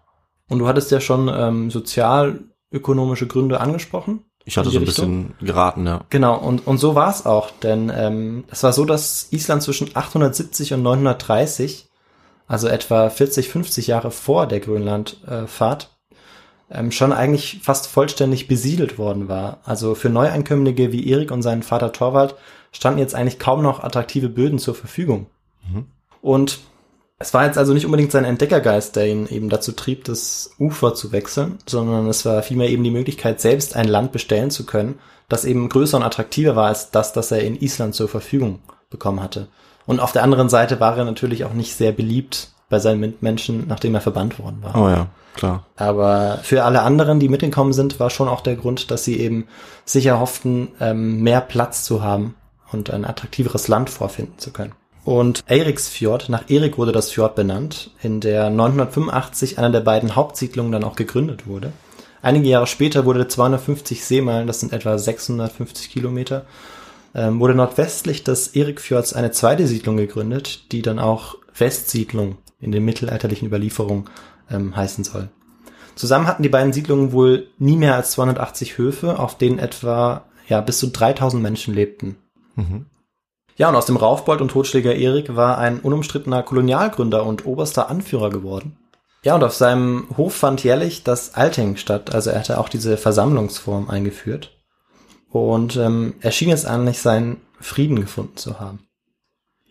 Und du hattest ja schon ähm, sozialökonomische Gründe angesprochen. Ich hatte so ein bisschen geraten, ja. Genau, und, und so war es auch, denn ähm, es war so, dass Island zwischen 870 und 930, also etwa 40, 50 Jahre vor der Grönlandfahrt, ähm, schon eigentlich fast vollständig besiedelt worden war. Also für Neueinkömmlinge wie Erik und seinen Vater Torvald standen jetzt eigentlich kaum noch attraktive Böden zur Verfügung. Mhm. Und es war jetzt also nicht unbedingt sein Entdeckergeist, der ihn eben dazu trieb, das Ufer zu wechseln, sondern es war vielmehr eben die Möglichkeit, selbst ein Land bestellen zu können, das eben größer und attraktiver war als das, das er in Island zur Verfügung bekommen hatte. Und auf der anderen Seite war er natürlich auch nicht sehr beliebt bei seinen Mitmenschen, nachdem er verbannt worden war. Oh ja, klar. Aber für alle anderen, die mitgekommen sind, war schon auch der Grund, dass sie eben sicher hofften, ähm, mehr Platz zu haben und ein attraktiveres Land vorfinden zu können. Und Eriksfjord, nach Erik wurde das Fjord benannt, in der 985 einer der beiden Hauptsiedlungen dann auch gegründet wurde. Einige Jahre später wurde 250 Seemeilen, das sind etwa 650 Kilometer, ähm, wurde nordwestlich des Erikfjords eine zweite Siedlung gegründet, die dann auch Westsiedlung in den mittelalterlichen Überlieferungen ähm, heißen soll. Zusammen hatten die beiden Siedlungen wohl nie mehr als 280 Höfe, auf denen etwa ja bis zu 3000 Menschen lebten. Mhm. Ja, und aus dem Raufbold und Totschläger Erik war ein unumstrittener Kolonialgründer und oberster Anführer geworden. Ja, und auf seinem Hof fand jährlich das Alting statt, also er hatte auch diese Versammlungsform eingeführt. Und ähm, er schien jetzt eigentlich seinen Frieden gefunden zu haben.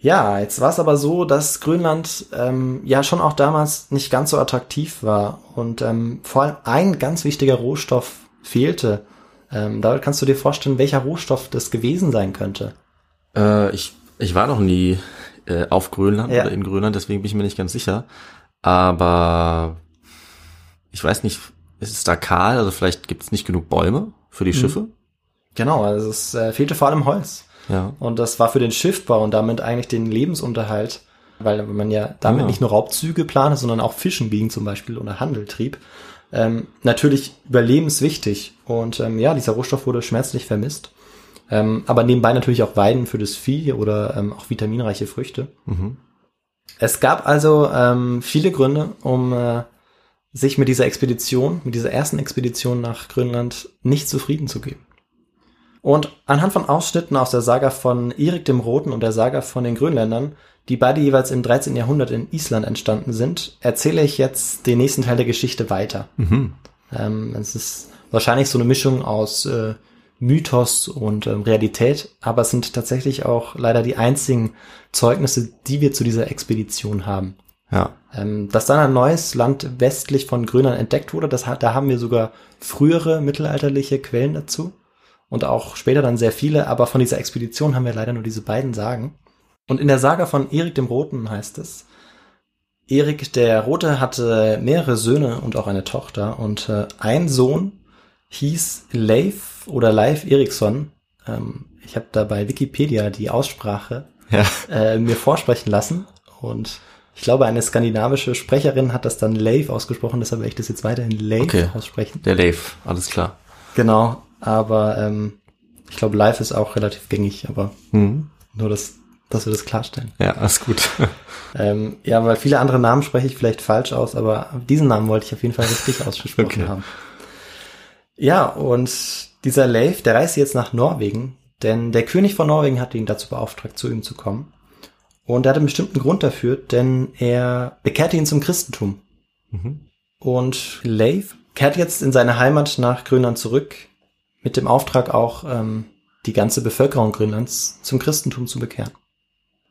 Ja, jetzt war es aber so, dass Grönland ähm, ja schon auch damals nicht ganz so attraktiv war und ähm, vor allem ein ganz wichtiger Rohstoff fehlte. Ähm, da kannst du dir vorstellen, welcher Rohstoff das gewesen sein könnte. Äh, ich, ich war noch nie äh, auf Grönland Ja. oder in Grönland, deswegen bin ich mir nicht ganz sicher. Aber ich weiß nicht, ist es da kahl? Also vielleicht gibt es nicht genug Bäume für die Schiffe? Genau, also es äh, fehlte vor allem Holz. Ja. Und das war für den Schiffbau und damit eigentlich den Lebensunterhalt, weil man ja damit Ja. nicht nur Raubzüge plante, sondern auch Fischen ging zum Beispiel oder Handel trieb, ähm, natürlich überlebenswichtig. Und ähm, ja, dieser Rohstoff wurde schmerzlich vermisst. Ähm, aber nebenbei natürlich auch Weiden für das Vieh oder ähm, auch vitaminreiche Früchte. Mhm. Es gab also ähm, viele Gründe, um äh, sich mit dieser Expedition, mit dieser ersten Expedition nach Grönland nicht zufrieden zu geben. Und anhand von Ausschnitten aus der Saga von Erik dem Roten und der Saga von den Grönländern, die beide jeweils im 13. Jahrhundert in Island entstanden sind, erzähle ich jetzt den nächsten Teil der Geschichte weiter. Mhm. Ähm, es ist wahrscheinlich so eine Mischung aus äh, Mythos und ähm, Realität, aber es sind tatsächlich auch leider die einzigen Zeugnisse, die wir zu dieser Expedition haben. Ja. Ähm, dass dann ein neues Land westlich von Grönland entdeckt wurde, das hat, da haben wir sogar frühere mittelalterliche Quellen dazu und auch später dann sehr viele, aber von dieser Expedition haben wir leider nur diese beiden Sagen. Und in der Saga von Erik dem Roten heißt es, Erik der Rote hatte mehrere Söhne und auch eine Tochter und äh, ein Sohn hieß Leif oder Leif Eriksson. Ähm, ich habe da bei Wikipedia die Aussprache Ja. äh, mir vorsprechen lassen und ich glaube, eine skandinavische Sprecherin hat das dann Leif ausgesprochen, deshalb werde ich das jetzt weiterhin Leif Okay. aussprechen. Der Leif, alles klar. Genau, aber ähm, ich glaube, Live ist auch relativ gängig, aber Mhm. nur, dass, dass wir das klarstellen. Ja, alles gut. *laughs* Ähm, ja, weil viele andere Namen spreche ich vielleicht falsch aus, aber diesen Namen wollte ich auf jeden Fall richtig *laughs* ausgesprochen Okay. haben. Ja, und dieser Leif, der reist jetzt nach Norwegen, denn der König von Norwegen hat ihn dazu beauftragt, zu ihm zu kommen. Und er hat einen bestimmten Grund dafür, denn er bekehrte ihn zum Christentum. Mhm. Und Leif kehrt jetzt in seine Heimat nach Grönland zurück, mit dem Auftrag auch, ähm, die ganze Bevölkerung Grönlands zum Christentum zu bekehren.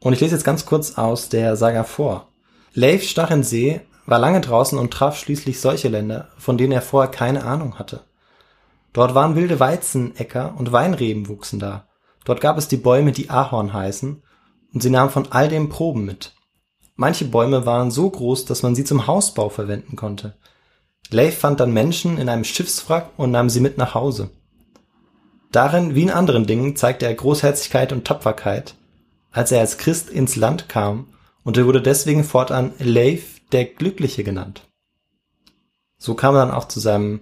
Und ich lese jetzt ganz kurz aus der Saga vor. Leif stach in See, war lange draußen und traf schließlich solche Länder, von denen er vorher keine Ahnung hatte. Dort waren wilde Weizenäcker und Weinreben wuchsen da. Dort gab es die Bäume, die Ahorn heißen, und sie nahmen von all dem Proben mit. Manche Bäume waren so groß, dass man sie zum Hausbau verwenden konnte. Leif fand dann Menschen in einem Schiffswrack und nahm sie mit nach Hause. Darin, wie in anderen Dingen, zeigte er Großherzigkeit und Tapferkeit, als er als Christ ins Land kam, und er wurde deswegen fortan Leif der Glückliche genannt. So kam er dann auch zu seinem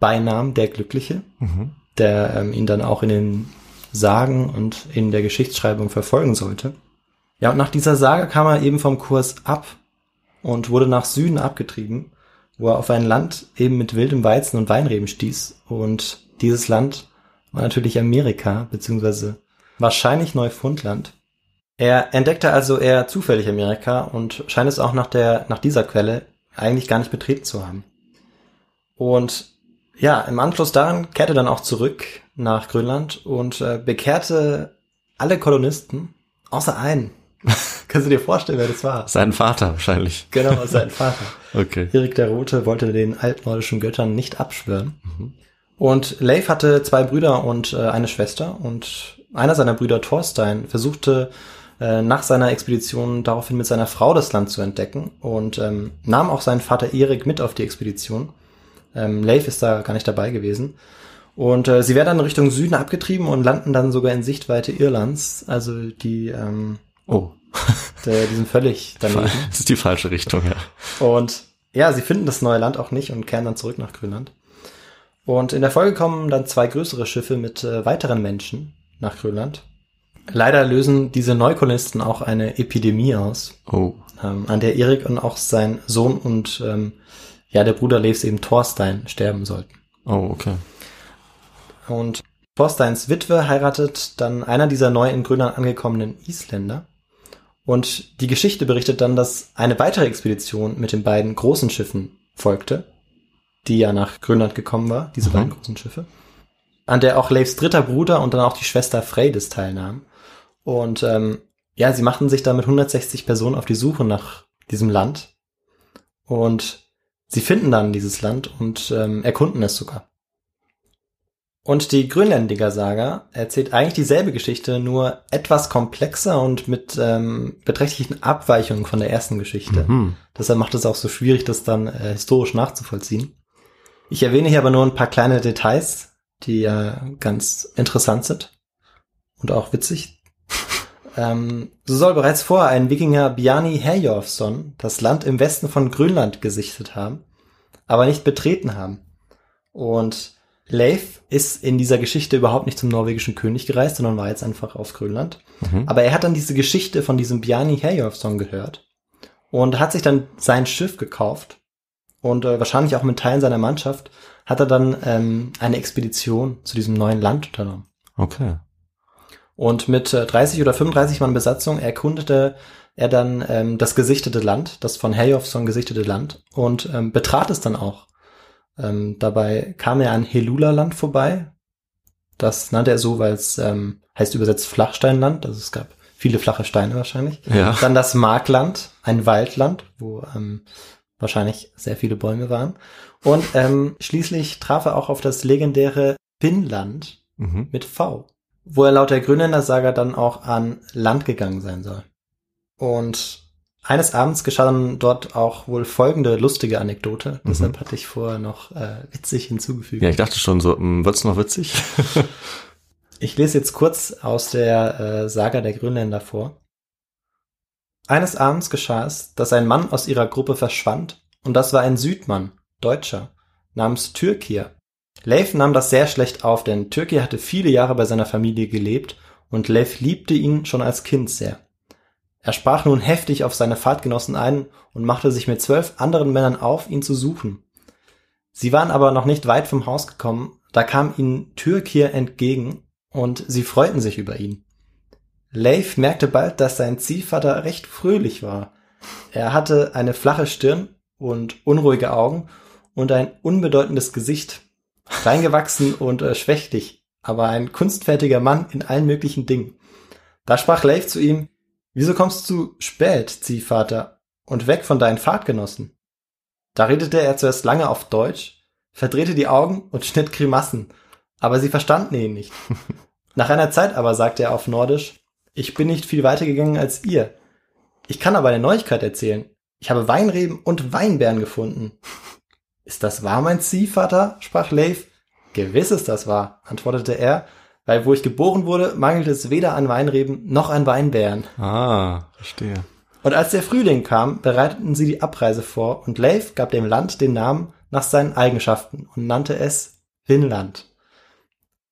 Beinamen der Glückliche, Mhm. der ähm, ihn dann auch in den Sagen und in der Geschichtsschreibung verfolgen sollte. Ja, und nach dieser Sage kam er eben vom Kurs ab und wurde nach Süden abgetrieben, wo er auf ein Land eben mit wildem Weizen und Weinreben stieß. Und dieses Land war natürlich Amerika, beziehungsweise wahrscheinlich Neufundland. Er entdeckte also eher zufällig Amerika und scheint es auch nach der, nach dieser Quelle eigentlich gar nicht betreten zu haben. Und ja, im Anschluss daran kehrte er dann auch zurück nach Grönland und äh, bekehrte alle Kolonisten, außer einen. *laughs* Kannst du dir vorstellen, wer das war? Sein Vater wahrscheinlich. Genau, sein *laughs* Vater. Okay. Erik der Rote wollte den altnordischen Göttern nicht abschwören. Und Leif hatte zwei Brüder und äh, eine Schwester und einer seiner Brüder Thorstein versuchte äh, nach seiner Expedition daraufhin mit seiner Frau das Land zu entdecken und ähm, nahm auch seinen Vater Erik mit auf die Expedition. Ähm, Leif ist da gar nicht dabei gewesen. Und äh, sie werden dann Richtung Süden abgetrieben und landen dann sogar in Sichtweite Irlands. Also die, ähm, Oh. *laughs* der, die sind völlig daneben. Das ist die falsche Richtung, ja. Und ja, sie finden das neue Land auch nicht und kehren dann zurück nach Grönland. Und in der Folge kommen dann zwei größere Schiffe mit äh, weiteren Menschen nach Grönland. Leider lösen diese Neukolonisten auch eine Epidemie aus, Oh. ähm, an der Erik und auch sein Sohn und ähm, ja, der Bruder Leifs eben Thorstein sterben sollten. Oh, okay. Und Thorsteins Witwe heiratet dann einer dieser neu in Grönland angekommenen Isländer. Und die Geschichte berichtet dann, dass eine weitere Expedition mit den beiden großen Schiffen folgte, die ja nach Grönland gekommen war, diese Mhm. beiden großen Schiffe, an der auch Leifs dritter Bruder und dann auch die Schwester Freydis teilnahmen. Und ähm, ja, sie machten sich da mit 160 Personen auf die Suche nach diesem Land. Und sie finden dann dieses Land und ähm, erkunden es sogar. Und die Grönländiger Saga erzählt eigentlich dieselbe Geschichte, nur etwas komplexer und mit ähm, beträchtlichen Abweichungen von der ersten Geschichte. Mhm. Deshalb macht es auch so schwierig, das dann äh, historisch nachzuvollziehen. Ich erwähne hier aber nur ein paar kleine Details, die äh, ganz interessant sind und auch witzig. *laughs* ähm, so soll bereits vorher ein Wikinger Bjarni Herjolfsson das Land im Westen von Grönland gesichtet haben. aber nicht betreten haben. Und Leif ist in dieser Geschichte überhaupt nicht zum norwegischen König gereist, sondern war jetzt einfach auf Grönland. Mhm. Aber er hat dann diese Geschichte von diesem Bjarni Herjolfsson gehört und hat sich dann sein Schiff gekauft und äh, wahrscheinlich auch mit Teilen seiner Mannschaft hat er dann ähm, eine Expedition zu diesem neuen Land unternommen. Okay. Und mit äh, 30 oder 35 Mann Besatzung erkundete er dann ähm, das gesichtete Land, das von Herjolfsson gesichtete Land und ähm, betrat es dann auch. Ähm, dabei kam er an Helula-Land vorbei. Das nannte er so, weil es ähm, heißt übersetzt Flachsteinland. Also es gab viele flache Steine wahrscheinlich. Ja. Dann das Markland, ein Waldland, wo ähm, wahrscheinlich sehr viele Bäume waren. Und ähm, schließlich traf er auch auf das legendäre Finnland Mhm. mit V, wo er laut der Grönländer Saga dann auch an Land gegangen sein soll. Und eines Abends geschah dann dort auch wohl folgende lustige Anekdote. Deshalb hatte ich vorher noch äh, witzig hinzugefügt. Ja, ich dachte schon so, hm, wird's noch witzig? *laughs* Ich lese jetzt kurz aus der äh, Saga der Grönländer vor. Eines Abends geschah es, dass ein Mann aus ihrer Gruppe verschwand, und das war ein Südmann, Deutscher, namens Türkir. Leif nahm das sehr schlecht auf, denn Türkir hatte viele Jahre bei seiner Familie gelebt und Leif liebte ihn schon als Kind sehr. Er sprach nun heftig auf seine Fahrtgenossen ein und machte sich mit zwölf anderen Männern auf, ihn zu suchen. Sie waren aber noch nicht weit vom Haus gekommen, da kam ihnen Türkir entgegen und sie freuten sich über ihn. Leif merkte bald, dass sein Ziehvater recht fröhlich war. Er hatte eine flache Stirn und unruhige Augen und ein unbedeutendes Gesicht, reingewachsen und äh, schwächlich, aber ein kunstfertiger Mann in allen möglichen Dingen. Da sprach Leif zu ihm, Wieso kommst du spät, Ziehvater, und weg von deinen Fahrtgenossen? Da redete er zuerst lange auf Deutsch, verdrehte die Augen und schnitt Grimassen, aber sie verstanden ihn nicht. *laughs* Nach einer Zeit aber sagte er auf Nordisch, ich bin nicht viel weiter gegangen als ihr. Ich kann aber eine Neuigkeit erzählen. Ich habe Weinreben und Weinbeeren gefunden. *laughs* Ist das wahr, mein Ziehvater? sprach Leif. Gewiss ist das wahr, antwortete er, weil wo ich geboren wurde, mangelt es weder an Weinreben noch an Weinbeeren. ah, verstehe. Und als der Frühling kam, bereiteten sie die Abreise vor und Leif gab dem Land den Namen nach seinen Eigenschaften und nannte es Finnland.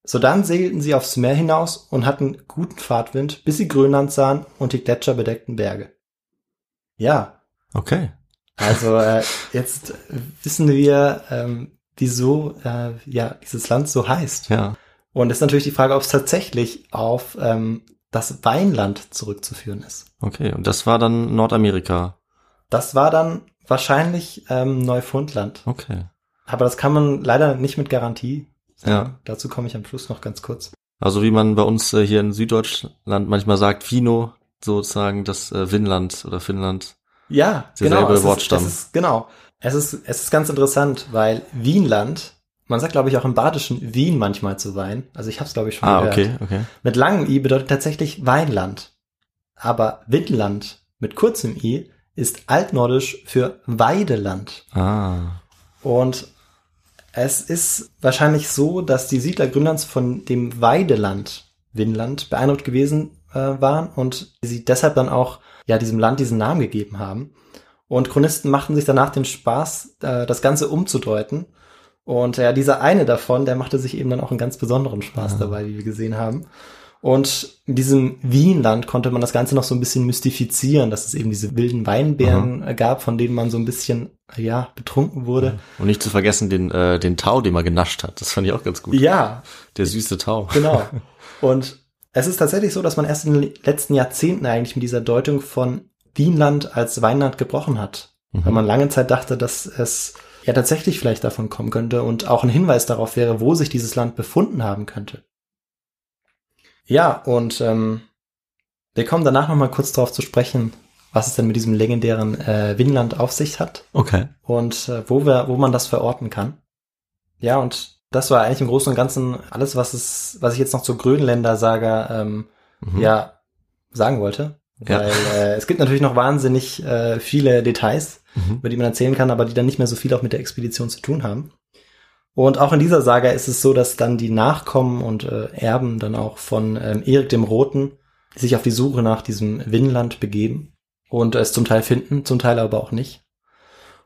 Sodann segelten sie aufs Meer hinaus und hatten guten Fahrtwind, bis sie Grönland sahen und die gletscherbedeckten Berge. Ja, Okay. also äh, jetzt wissen wir, ähm, wieso äh, ja dieses Land so heißt. Ja. Und es ist natürlich die Frage, ob es tatsächlich auf ähm, das Weinland zurückzuführen ist. Okay. Und das war dann Nordamerika. Das war dann wahrscheinlich ähm, Neufundland. Okay. Aber das kann man leider nicht mit Garantie. Ja. Dazu komme ich am Schluss noch ganz kurz. Also wie man bei uns äh, hier in Süddeutschland manchmal sagt, Fino, sozusagen das äh, Winland oder Finnland. Ja, genau. Es Wortstamm. Ist, es ist, genau. Es ist, es ist ganz interessant, weil Wienland, man sagt, glaube ich, auch im Badischen Wien manchmal zu Wein. Also ich habe es, glaube ich, schon Ah, gehört. okay, okay. Mit langem I bedeutet tatsächlich Weinland. Aber Windland mit kurzem I ist altnordisch für Weideland. Ah. Und es ist wahrscheinlich so, dass die Siedler Grönlands von dem Weideland, Winland, beeindruckt gewesen äh, waren und sie deshalb dann auch ja diesem Land diesen Namen gegeben haben. Und Chronisten machten sich danach den Spaß, äh, das Ganze umzudeuten. Und ja, dieser eine davon, der machte sich eben dann auch einen ganz besonderen Spaß dabei, wie wir gesehen haben. Und in diesem Wienland konnte man das Ganze noch so ein bisschen mystifizieren, dass es eben diese wilden Weinbeeren äh, gab, von denen man so ein bisschen, ja, betrunken wurde. Und nicht zu vergessen den, äh, den Tau, den man genascht hat. Das fand ich auch ganz gut. Ja, Der süße Tau. genau. *laughs* Und es ist tatsächlich so, dass man erst in den letzten Jahrzehnten eigentlich mit dieser Deutung von Wienland als Weinland gebrochen hat. Weil man lange Zeit dachte, dass es ja tatsächlich vielleicht davon kommen könnte und auch ein Hinweis darauf wäre, wo sich dieses Land befunden haben könnte. Ja, und ähm, wir kommen danach nochmal kurz darauf zu sprechen, was es denn mit diesem legendären äh, Winland auf sich hat Okay. und äh, wo wir, wo man das verorten kann. Ja, und das war eigentlich im Großen und Ganzen alles, was es, was ich jetzt noch zur Grönländer Saga ähm, Mhm. ja sagen wollte. Ja. Weil äh, es gibt natürlich noch wahnsinnig äh, viele Details, Mhm. über die man erzählen kann, aber die dann nicht mehr so viel auch mit der Expedition zu tun haben. Und auch in dieser Saga ist es so, dass dann die Nachkommen und äh, Erben dann auch von ähm, Erik dem Roten sich auf die Suche nach diesem Winland begeben und es zum Teil finden, zum Teil aber auch nicht.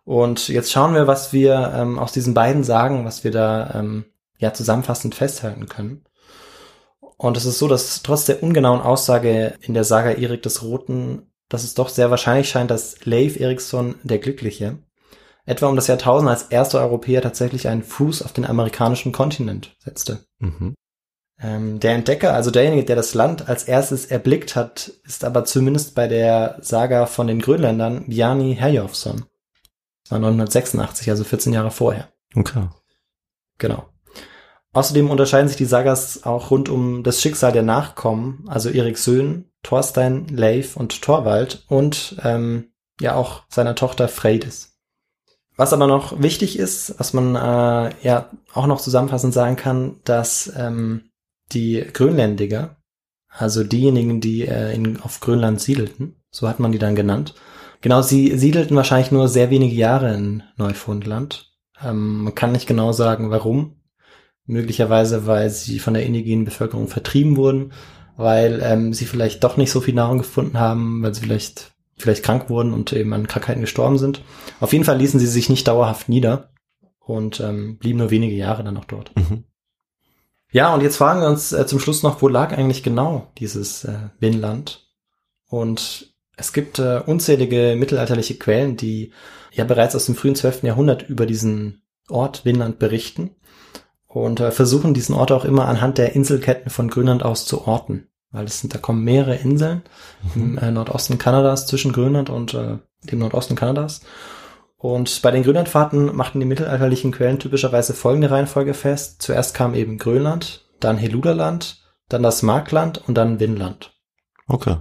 Und jetzt schauen wir, was wir ähm, aus diesen beiden Sagen, was wir da ähm, ja zusammenfassend festhalten können. Und es ist so, dass trotz der ungenauen Aussage in der Saga Erik des Roten, dass es doch sehr wahrscheinlich scheint, dass Leif Erikson der Glückliche etwa um das Jahrtausend als erster Europäer tatsächlich einen Fuß auf den amerikanischen Kontinent setzte. Mhm. Ähm, der Entdecker, also derjenige, der das Land als erstes erblickt hat, ist aber zumindest bei der Saga von den Grönländern Bjarni Herjolfsson. Das war 1986, also 14 Jahre vorher. Okay. Genau. Außerdem unterscheiden sich die Sagas auch rund um das Schicksal der Nachkommen, also Erik Söhn, Thorstein, Leif und Thorwald und ähm, ja auch seiner Tochter Freydis. Was aber noch wichtig ist, was man äh, ja auch noch zusammenfassend sagen kann, dass ähm, die Grönländiger, also diejenigen, die äh, in, auf Grönland siedelten, so hat man die dann genannt, genau, sie siedelten wahrscheinlich nur sehr wenige Jahre in Neufundland. Ähm, man kann nicht genau sagen, warum. Möglicherweise, weil sie von der indigenen Bevölkerung vertrieben wurden, weil ähm, sie vielleicht doch nicht so viel Nahrung gefunden haben, weil sie vielleicht vielleicht krank wurden und eben an Krankheiten gestorben sind. Auf jeden Fall ließen sie sich nicht dauerhaft nieder und ähm, blieben nur wenige Jahre dann noch dort. Mhm. Ja, und jetzt fragen wir uns äh, zum Schluss noch, wo lag eigentlich genau dieses äh, Binnenland? Und es gibt äh, unzählige mittelalterliche Quellen, die ja bereits aus dem frühen 12. Jahrhundert über diesen Ort Winland berichten und äh, versuchen diesen Ort auch immer anhand der Inselketten von Grönland aus zu orten weil es sind, da kommen mehrere Inseln mhm. im äh, Nordosten Kanadas zwischen Grönland und äh, dem Nordosten Kanadas. Und bei den Grönlandfahrten machten die mittelalterlichen Quellen typischerweise folgende Reihenfolge fest. Zuerst kam eben Grönland, dann Heluderland, dann das Markland und dann Winland. Okay.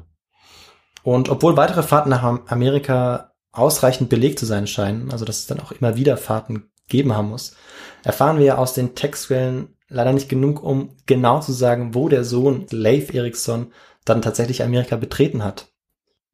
Und obwohl weitere Fahrten nach Amerika ausreichend belegt zu sein scheinen, also dass es dann auch immer wieder Fahrten geben haben muss, erfahren wir ja aus den Textquellen leider nicht genug, um genau zu sagen, wo der Sohn Leif Erikson dann tatsächlich Amerika betreten hat.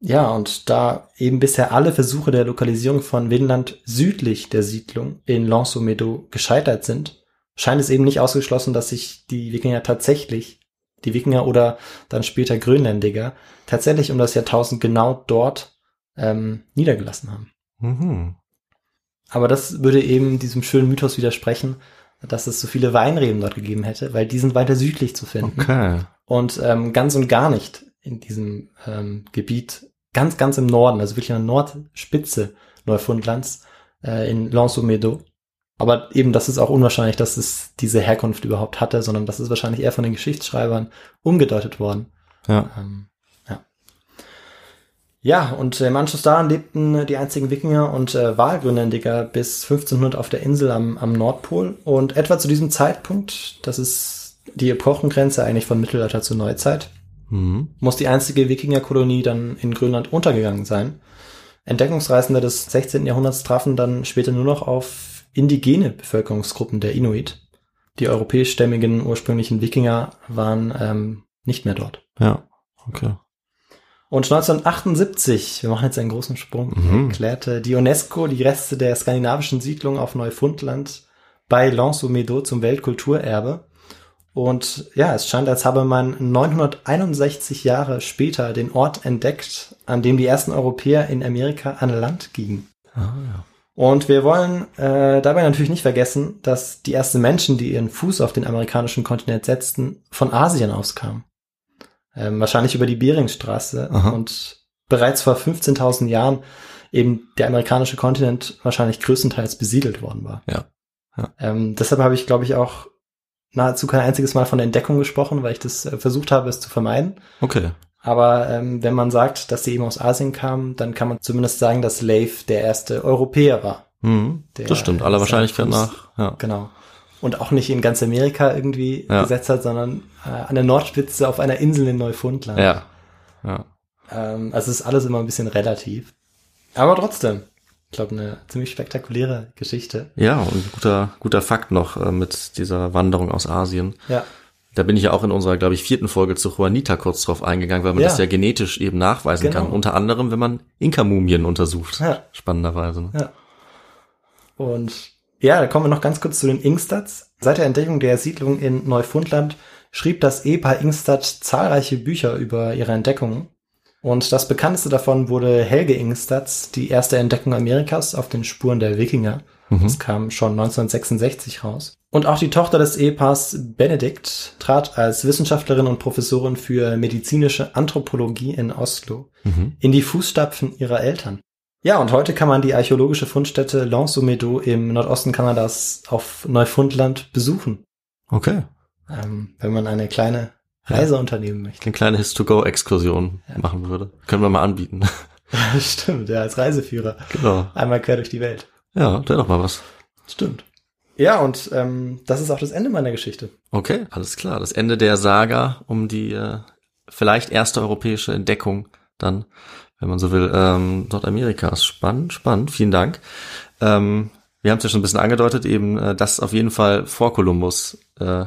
Ja, und da eben bisher alle Versuche der Lokalisierung von Winland südlich der Siedlung in Lanceau-Medo gescheitert sind, scheint es eben nicht ausgeschlossen, dass sich die Wikinger tatsächlich, die Wikinger oder dann später Grönländiger, tatsächlich um das Jahrtausend genau dort ähm, niedergelassen haben. Mhm. Aber das würde eben diesem schönen Mythos widersprechen, dass es so viele Weinreben dort gegeben hätte, weil die sind weiter südlich zu finden. Okay. Und ähm, ganz und gar nicht in diesem ähm, Gebiet, ganz, ganz im Norden, also wirklich an der Nordspitze Neufundlands, äh, in Lanceau-Medo. Aber eben, das ist auch unwahrscheinlich, dass es diese Herkunft überhaupt hatte, sondern das ist wahrscheinlich eher von den Geschichtsschreibern umgedeutet worden. Ja. Ähm, ja, und im Anschluss daran lebten die einzigen Wikinger und äh, Wahlgrönländiger bis 1500 auf der Insel am, am Nordpol. Und etwa zu diesem Zeitpunkt, das ist die Epochengrenze eigentlich von Mittelalter zur Neuzeit, Mhm. muss die einzige Wikingerkolonie dann in Grönland untergegangen sein. Entdeckungsreisende des 16. Jahrhunderts trafen dann später nur noch auf indigene Bevölkerungsgruppen der Inuit. Die europäischstämmigen ursprünglichen Wikinger waren ähm, nicht mehr dort. Ja. Okay. Und 1978, wir machen jetzt einen großen Sprung, Mhm. erklärte die UNESCO die Reste der skandinavischen Siedlung auf Neufundland bei Lanceau-Medo zum Weltkulturerbe. Und ja, es scheint, als habe man 961 Jahre später den Ort entdeckt, an dem die ersten Europäer in Amerika an Land gingen. Ah, ja. Und wir wollen äh, dabei natürlich nicht vergessen, dass die ersten Menschen, die ihren Fuß auf den amerikanischen Kontinent setzten, von Asien auskamen. Ähm, wahrscheinlich über die Beringstraße Aha. und bereits vor 15.000 Jahren eben der amerikanische Kontinent wahrscheinlich größtenteils besiedelt worden war. Ja. Ja. Ähm, deshalb habe ich, glaube ich, auch nahezu kein einziges Mal von der Entdeckung gesprochen, weil ich das äh, versucht habe, es zu vermeiden. Okay. Aber ähm, wenn man sagt, dass sie eben aus Asien kamen, dann kann man zumindest sagen, dass Leif der erste Europäer war. Mhm. Der Das stimmt, aller Wahrscheinlichkeit nach. Ja. Genau. Und auch nicht in ganz Amerika irgendwie Ja. gesetzt hat, sondern äh, an der Nordspitze auf einer Insel in Neufundland. Ja. Ja. Ähm, also es ist alles immer ein bisschen relativ. Aber trotzdem, ich glaube, eine ziemlich spektakuläre Geschichte. Ja, und guter, guter Fakt noch äh, mit dieser Wanderung aus Asien. Ja, Da bin ich ja auch in unserer, glaube ich, vierten Folge zu Juanita kurz drauf eingegangen, weil man Ja. das ja genetisch eben nachweisen Genau. kann. Unter anderem, wenn man Inka-Mumien untersucht. Ja. Spannenderweise. Ne? ja. Und ja, da kommen wir noch ganz kurz zu den Inkstads. Seit der Entdeckung der Siedlung in Neufundland schrieb das Ehepaar Ingstad zahlreiche Bücher über ihre Entdeckungen. Und das bekannteste davon wurde Helge Ingstads, die erste Entdeckung Amerikas auf den Spuren der Wikinger. Das kam schon 1966 raus. Und auch die Tochter des Ehepaars Benedikt trat als Wissenschaftlerin und Professorin für medizinische Anthropologie in Oslo in die Fußstapfen ihrer Eltern. Ja, und heute kann man die archäologische Fundstätte Lens-Meadow im Nordosten Kanadas auf Neufundland besuchen, Okay. ähm, wenn man eine kleine Reise unternehmen möchte. Eine kleine His-to-Go-Exkursion machen würde. Können wir mal anbieten. *laughs* Stimmt, ja, als Reiseführer. genau. Einmal quer durch die Welt. Ja, wäre doch mal was. Stimmt. Ja, und ähm, das ist auch das Ende meiner Geschichte. Okay, alles klar. Das Ende der Saga um die äh, vielleicht erste europäische Entdeckung dann, wenn man so will, ähm, Nordamerikas. Spannend, spannend. Vielen Dank. Ähm, wir haben es ja schon ein bisschen angedeutet, eben, äh, dass auf jeden Fall vor Kolumbus äh,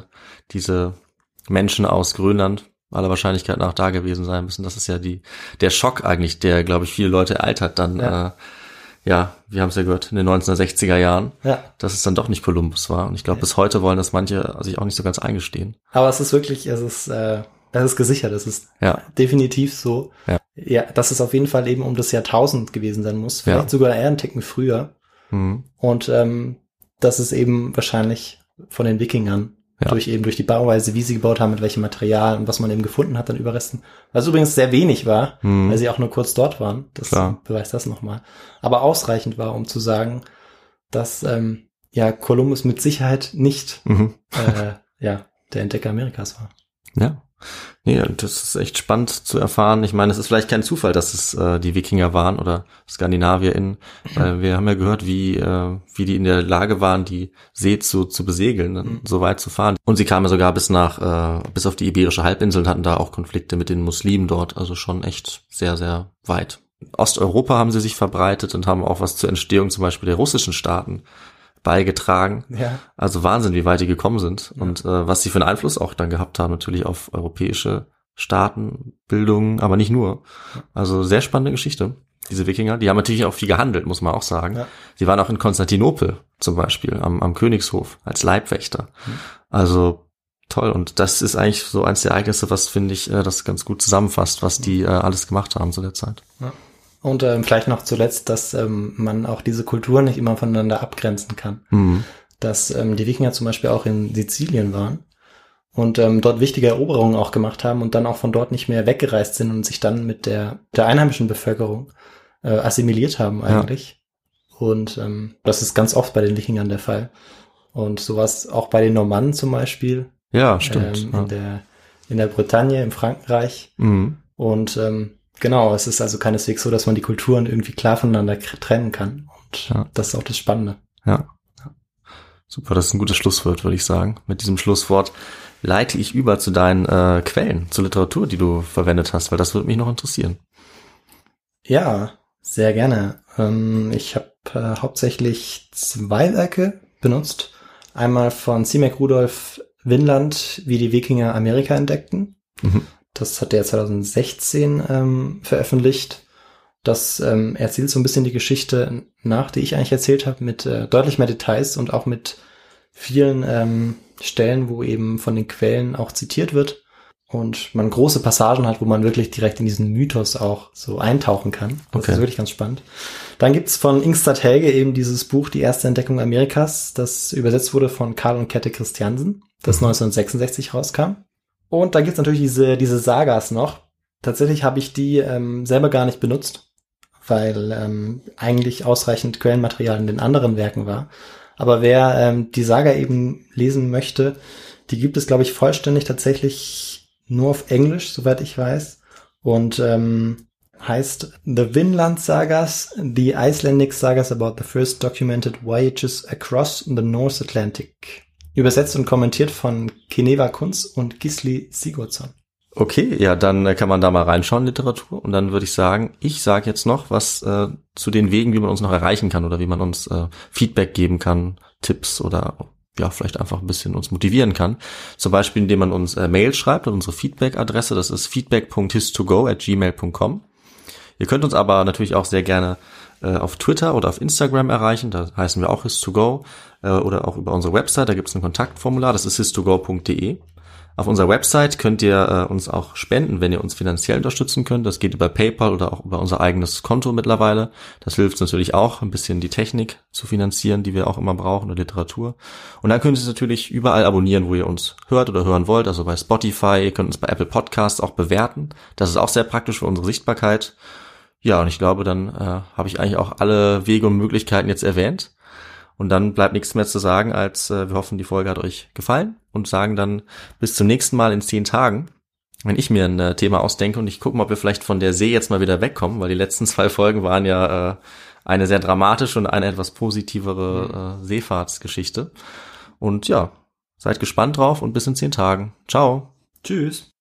diese Menschen aus Grönland aller Wahrscheinlichkeit nach da gewesen sein müssen. Das ist ja die der Schock eigentlich, der, glaube ich, viele Leute ereitert dann. Ja. Äh, ja, wir haben es ja gehört, in den 1960er Jahren, Ja. dass es dann doch nicht Kolumbus war. Und ich glaube, bis heute wollen das manche sich auch nicht so ganz eingestehen. Aber es ist wirklich, es ist, äh, es ist gesichert, es ist Ja. definitiv so. Ja. ja, dass es auf jeden Fall eben um das Jahrtausend gewesen sein muss. Vielleicht Ja. sogar eher einen Ticken früher. Mhm. Und ähm, das ist eben wahrscheinlich von den Wikingern. Ja. Durch eben durch die Bauweise, wie sie gebaut haben, mit welchem Material und was man eben gefunden hat an Überresten. Was übrigens sehr wenig war, Mhm. weil sie auch nur kurz dort waren. Das Klar. beweist das nochmal. Aber ausreichend war, um zu sagen, dass ähm, ja Kolumbus mit Sicherheit nicht Mhm. äh, ja der Entdecker Amerikas war. *laughs* Ja. Nee, das ist echt spannend zu erfahren. Ich meine, es ist vielleicht kein Zufall, dass es äh, die Wikinger waren oder SkandinavierInnen, *laughs* weil wir haben ja gehört, wie, äh, wie die in der Lage waren, die See zu, zu besegeln, Mhm. so weit zu fahren. Und sie kamen ja sogar bis nach, äh, bis auf die Iberische Halbinsel und hatten da auch Konflikte mit den Muslimen dort, also schon echt sehr, sehr weit. Osteuropa haben sie sich verbreitet und haben auch was zur Entstehung zum Beispiel der russischen Staaten beigetragen. Ja. Also Wahnsinn, wie weit die gekommen sind und äh, was sie für einen Einfluss auch dann gehabt haben, natürlich auf europäische Staaten, Bildung, aber nicht nur. Also sehr spannende Geschichte. Diese Wikinger, die haben natürlich auch viel gehandelt, muss man auch sagen. Ja. Sie waren auch in Konstantinopel zum Beispiel, am, am Königshof, als Leibwächter. Also toll. Und das ist eigentlich so eins der Ereignisse, was finde ich, äh, das ganz gut zusammenfasst, was die äh, alles gemacht haben zu der Zeit. Und ähm, vielleicht noch zuletzt, dass ähm, man auch diese Kulturen nicht immer voneinander abgrenzen kann. Mhm. Dass ähm, die Wikinger zum Beispiel auch in Sizilien waren und ähm, dort wichtige Eroberungen auch gemacht haben und dann auch von dort nicht mehr weggereist sind und sich dann mit der, der einheimischen Bevölkerung äh, assimiliert haben eigentlich. Und ähm, das ist ganz oft bei den Wikingern der Fall. Und sowas auch bei den Normannen zum Beispiel, Ja, stimmt. ähm, ja. in, der, in der Bretagne, im Frankenreich. Mhm. Und ähm, genau, es ist also keineswegs so, dass man die Kulturen irgendwie klar voneinander trennen kann. Und Ja. das ist auch das Spannende. Ja. Super, das ist ein gutes Schlusswort, würde ich sagen. Mit diesem Schlusswort leite ich über zu deinen äh, Quellen, zur Literatur, die du verwendet hast, weil das würde mich noch interessieren. Ja, sehr gerne. Ähm, ich habe äh, hauptsächlich zwei Werke benutzt. Einmal von Simek Rudolf Winland, wie die Wikinger Amerika entdeckten. Mhm. Das hat er 2016 ähm, veröffentlicht. Das ähm, erzählt so ein bisschen die Geschichte nach, die ich eigentlich erzählt habe, mit äh, deutlich mehr Details und auch mit vielen ähm, Stellen, wo eben von den Quellen auch zitiert wird und man große Passagen hat, wo man wirklich direkt in diesen Mythos auch so eintauchen kann. Das Okay. ist wirklich ganz spannend. Dann gibt's von Ingstad Helge eben dieses Buch Die erste Entdeckung Amerikas, das übersetzt wurde von Karl und Kette Christiansen, das 1966 rauskam. Und dann gibt's natürlich diese, diese Sagas noch. Tatsächlich habe ich die ähm, selber gar nicht benutzt, weil ähm, eigentlich ausreichend Quellenmaterial in den anderen Werken war. Aber wer ähm, die Saga eben lesen möchte, die gibt es, glaube ich, vollständig tatsächlich nur auf Englisch, soweit ich weiß. Und ähm, heißt The Vinland Sagas, The Icelandic Sagas about the first documented voyages across the North Atlantic. Übersetzt und kommentiert von Keneva Kunz und Gisli Sigurdsson. Okay, ja, dann äh, kann man da mal reinschauen, Literatur. Und dann würde ich sagen, ich sage jetzt noch was äh, zu den Wegen, wie man uns noch erreichen kann oder wie man uns äh, Feedback geben kann, Tipps oder ja, vielleicht einfach ein bisschen uns motivieren kann. Zum Beispiel, indem man uns äh, Mail schreibt an unsere Feedback-Adresse, das ist feedback.histogo at gmail.com. Ihr könnt uns aber natürlich auch sehr gerne äh, auf Twitter oder auf Instagram erreichen, da heißen wir auch his2go äh, oder auch über unsere Website, da gibt es ein Kontaktformular, das ist his2go.de. Auf unserer Website könnt ihr äh, uns auch spenden, wenn ihr uns finanziell unterstützen könnt. Das geht über PayPal oder auch über unser eigenes Konto mittlerweile. Das hilft natürlich auch, ein bisschen die Technik zu finanzieren, die wir auch immer brauchen, oder Literatur. Und dann könnt ihr es natürlich überall abonnieren, wo ihr uns hört oder hören wollt. Also bei Spotify, ihr könnt uns bei Apple Podcasts auch bewerten. Das ist auch sehr praktisch für unsere Sichtbarkeit. Ja, und ich glaube, dann äh, habe ich eigentlich auch alle Wege und Möglichkeiten jetzt erwähnt. Und dann bleibt nichts mehr zu sagen, als äh, wir hoffen, die Folge hat euch gefallen und sagen dann bis zum nächsten Mal in zehn Tagen, wenn ich mir ein äh, Thema ausdenke und ich gucke mal, ob wir vielleicht von der See jetzt mal wieder wegkommen, weil die letzten *laughs* zwei Folgen waren ja äh, eine sehr dramatische und eine etwas positivere äh, Seefahrtsgeschichte. Und ja, seid gespannt drauf und bis in zehn Tagen. Ciao. Tschüss.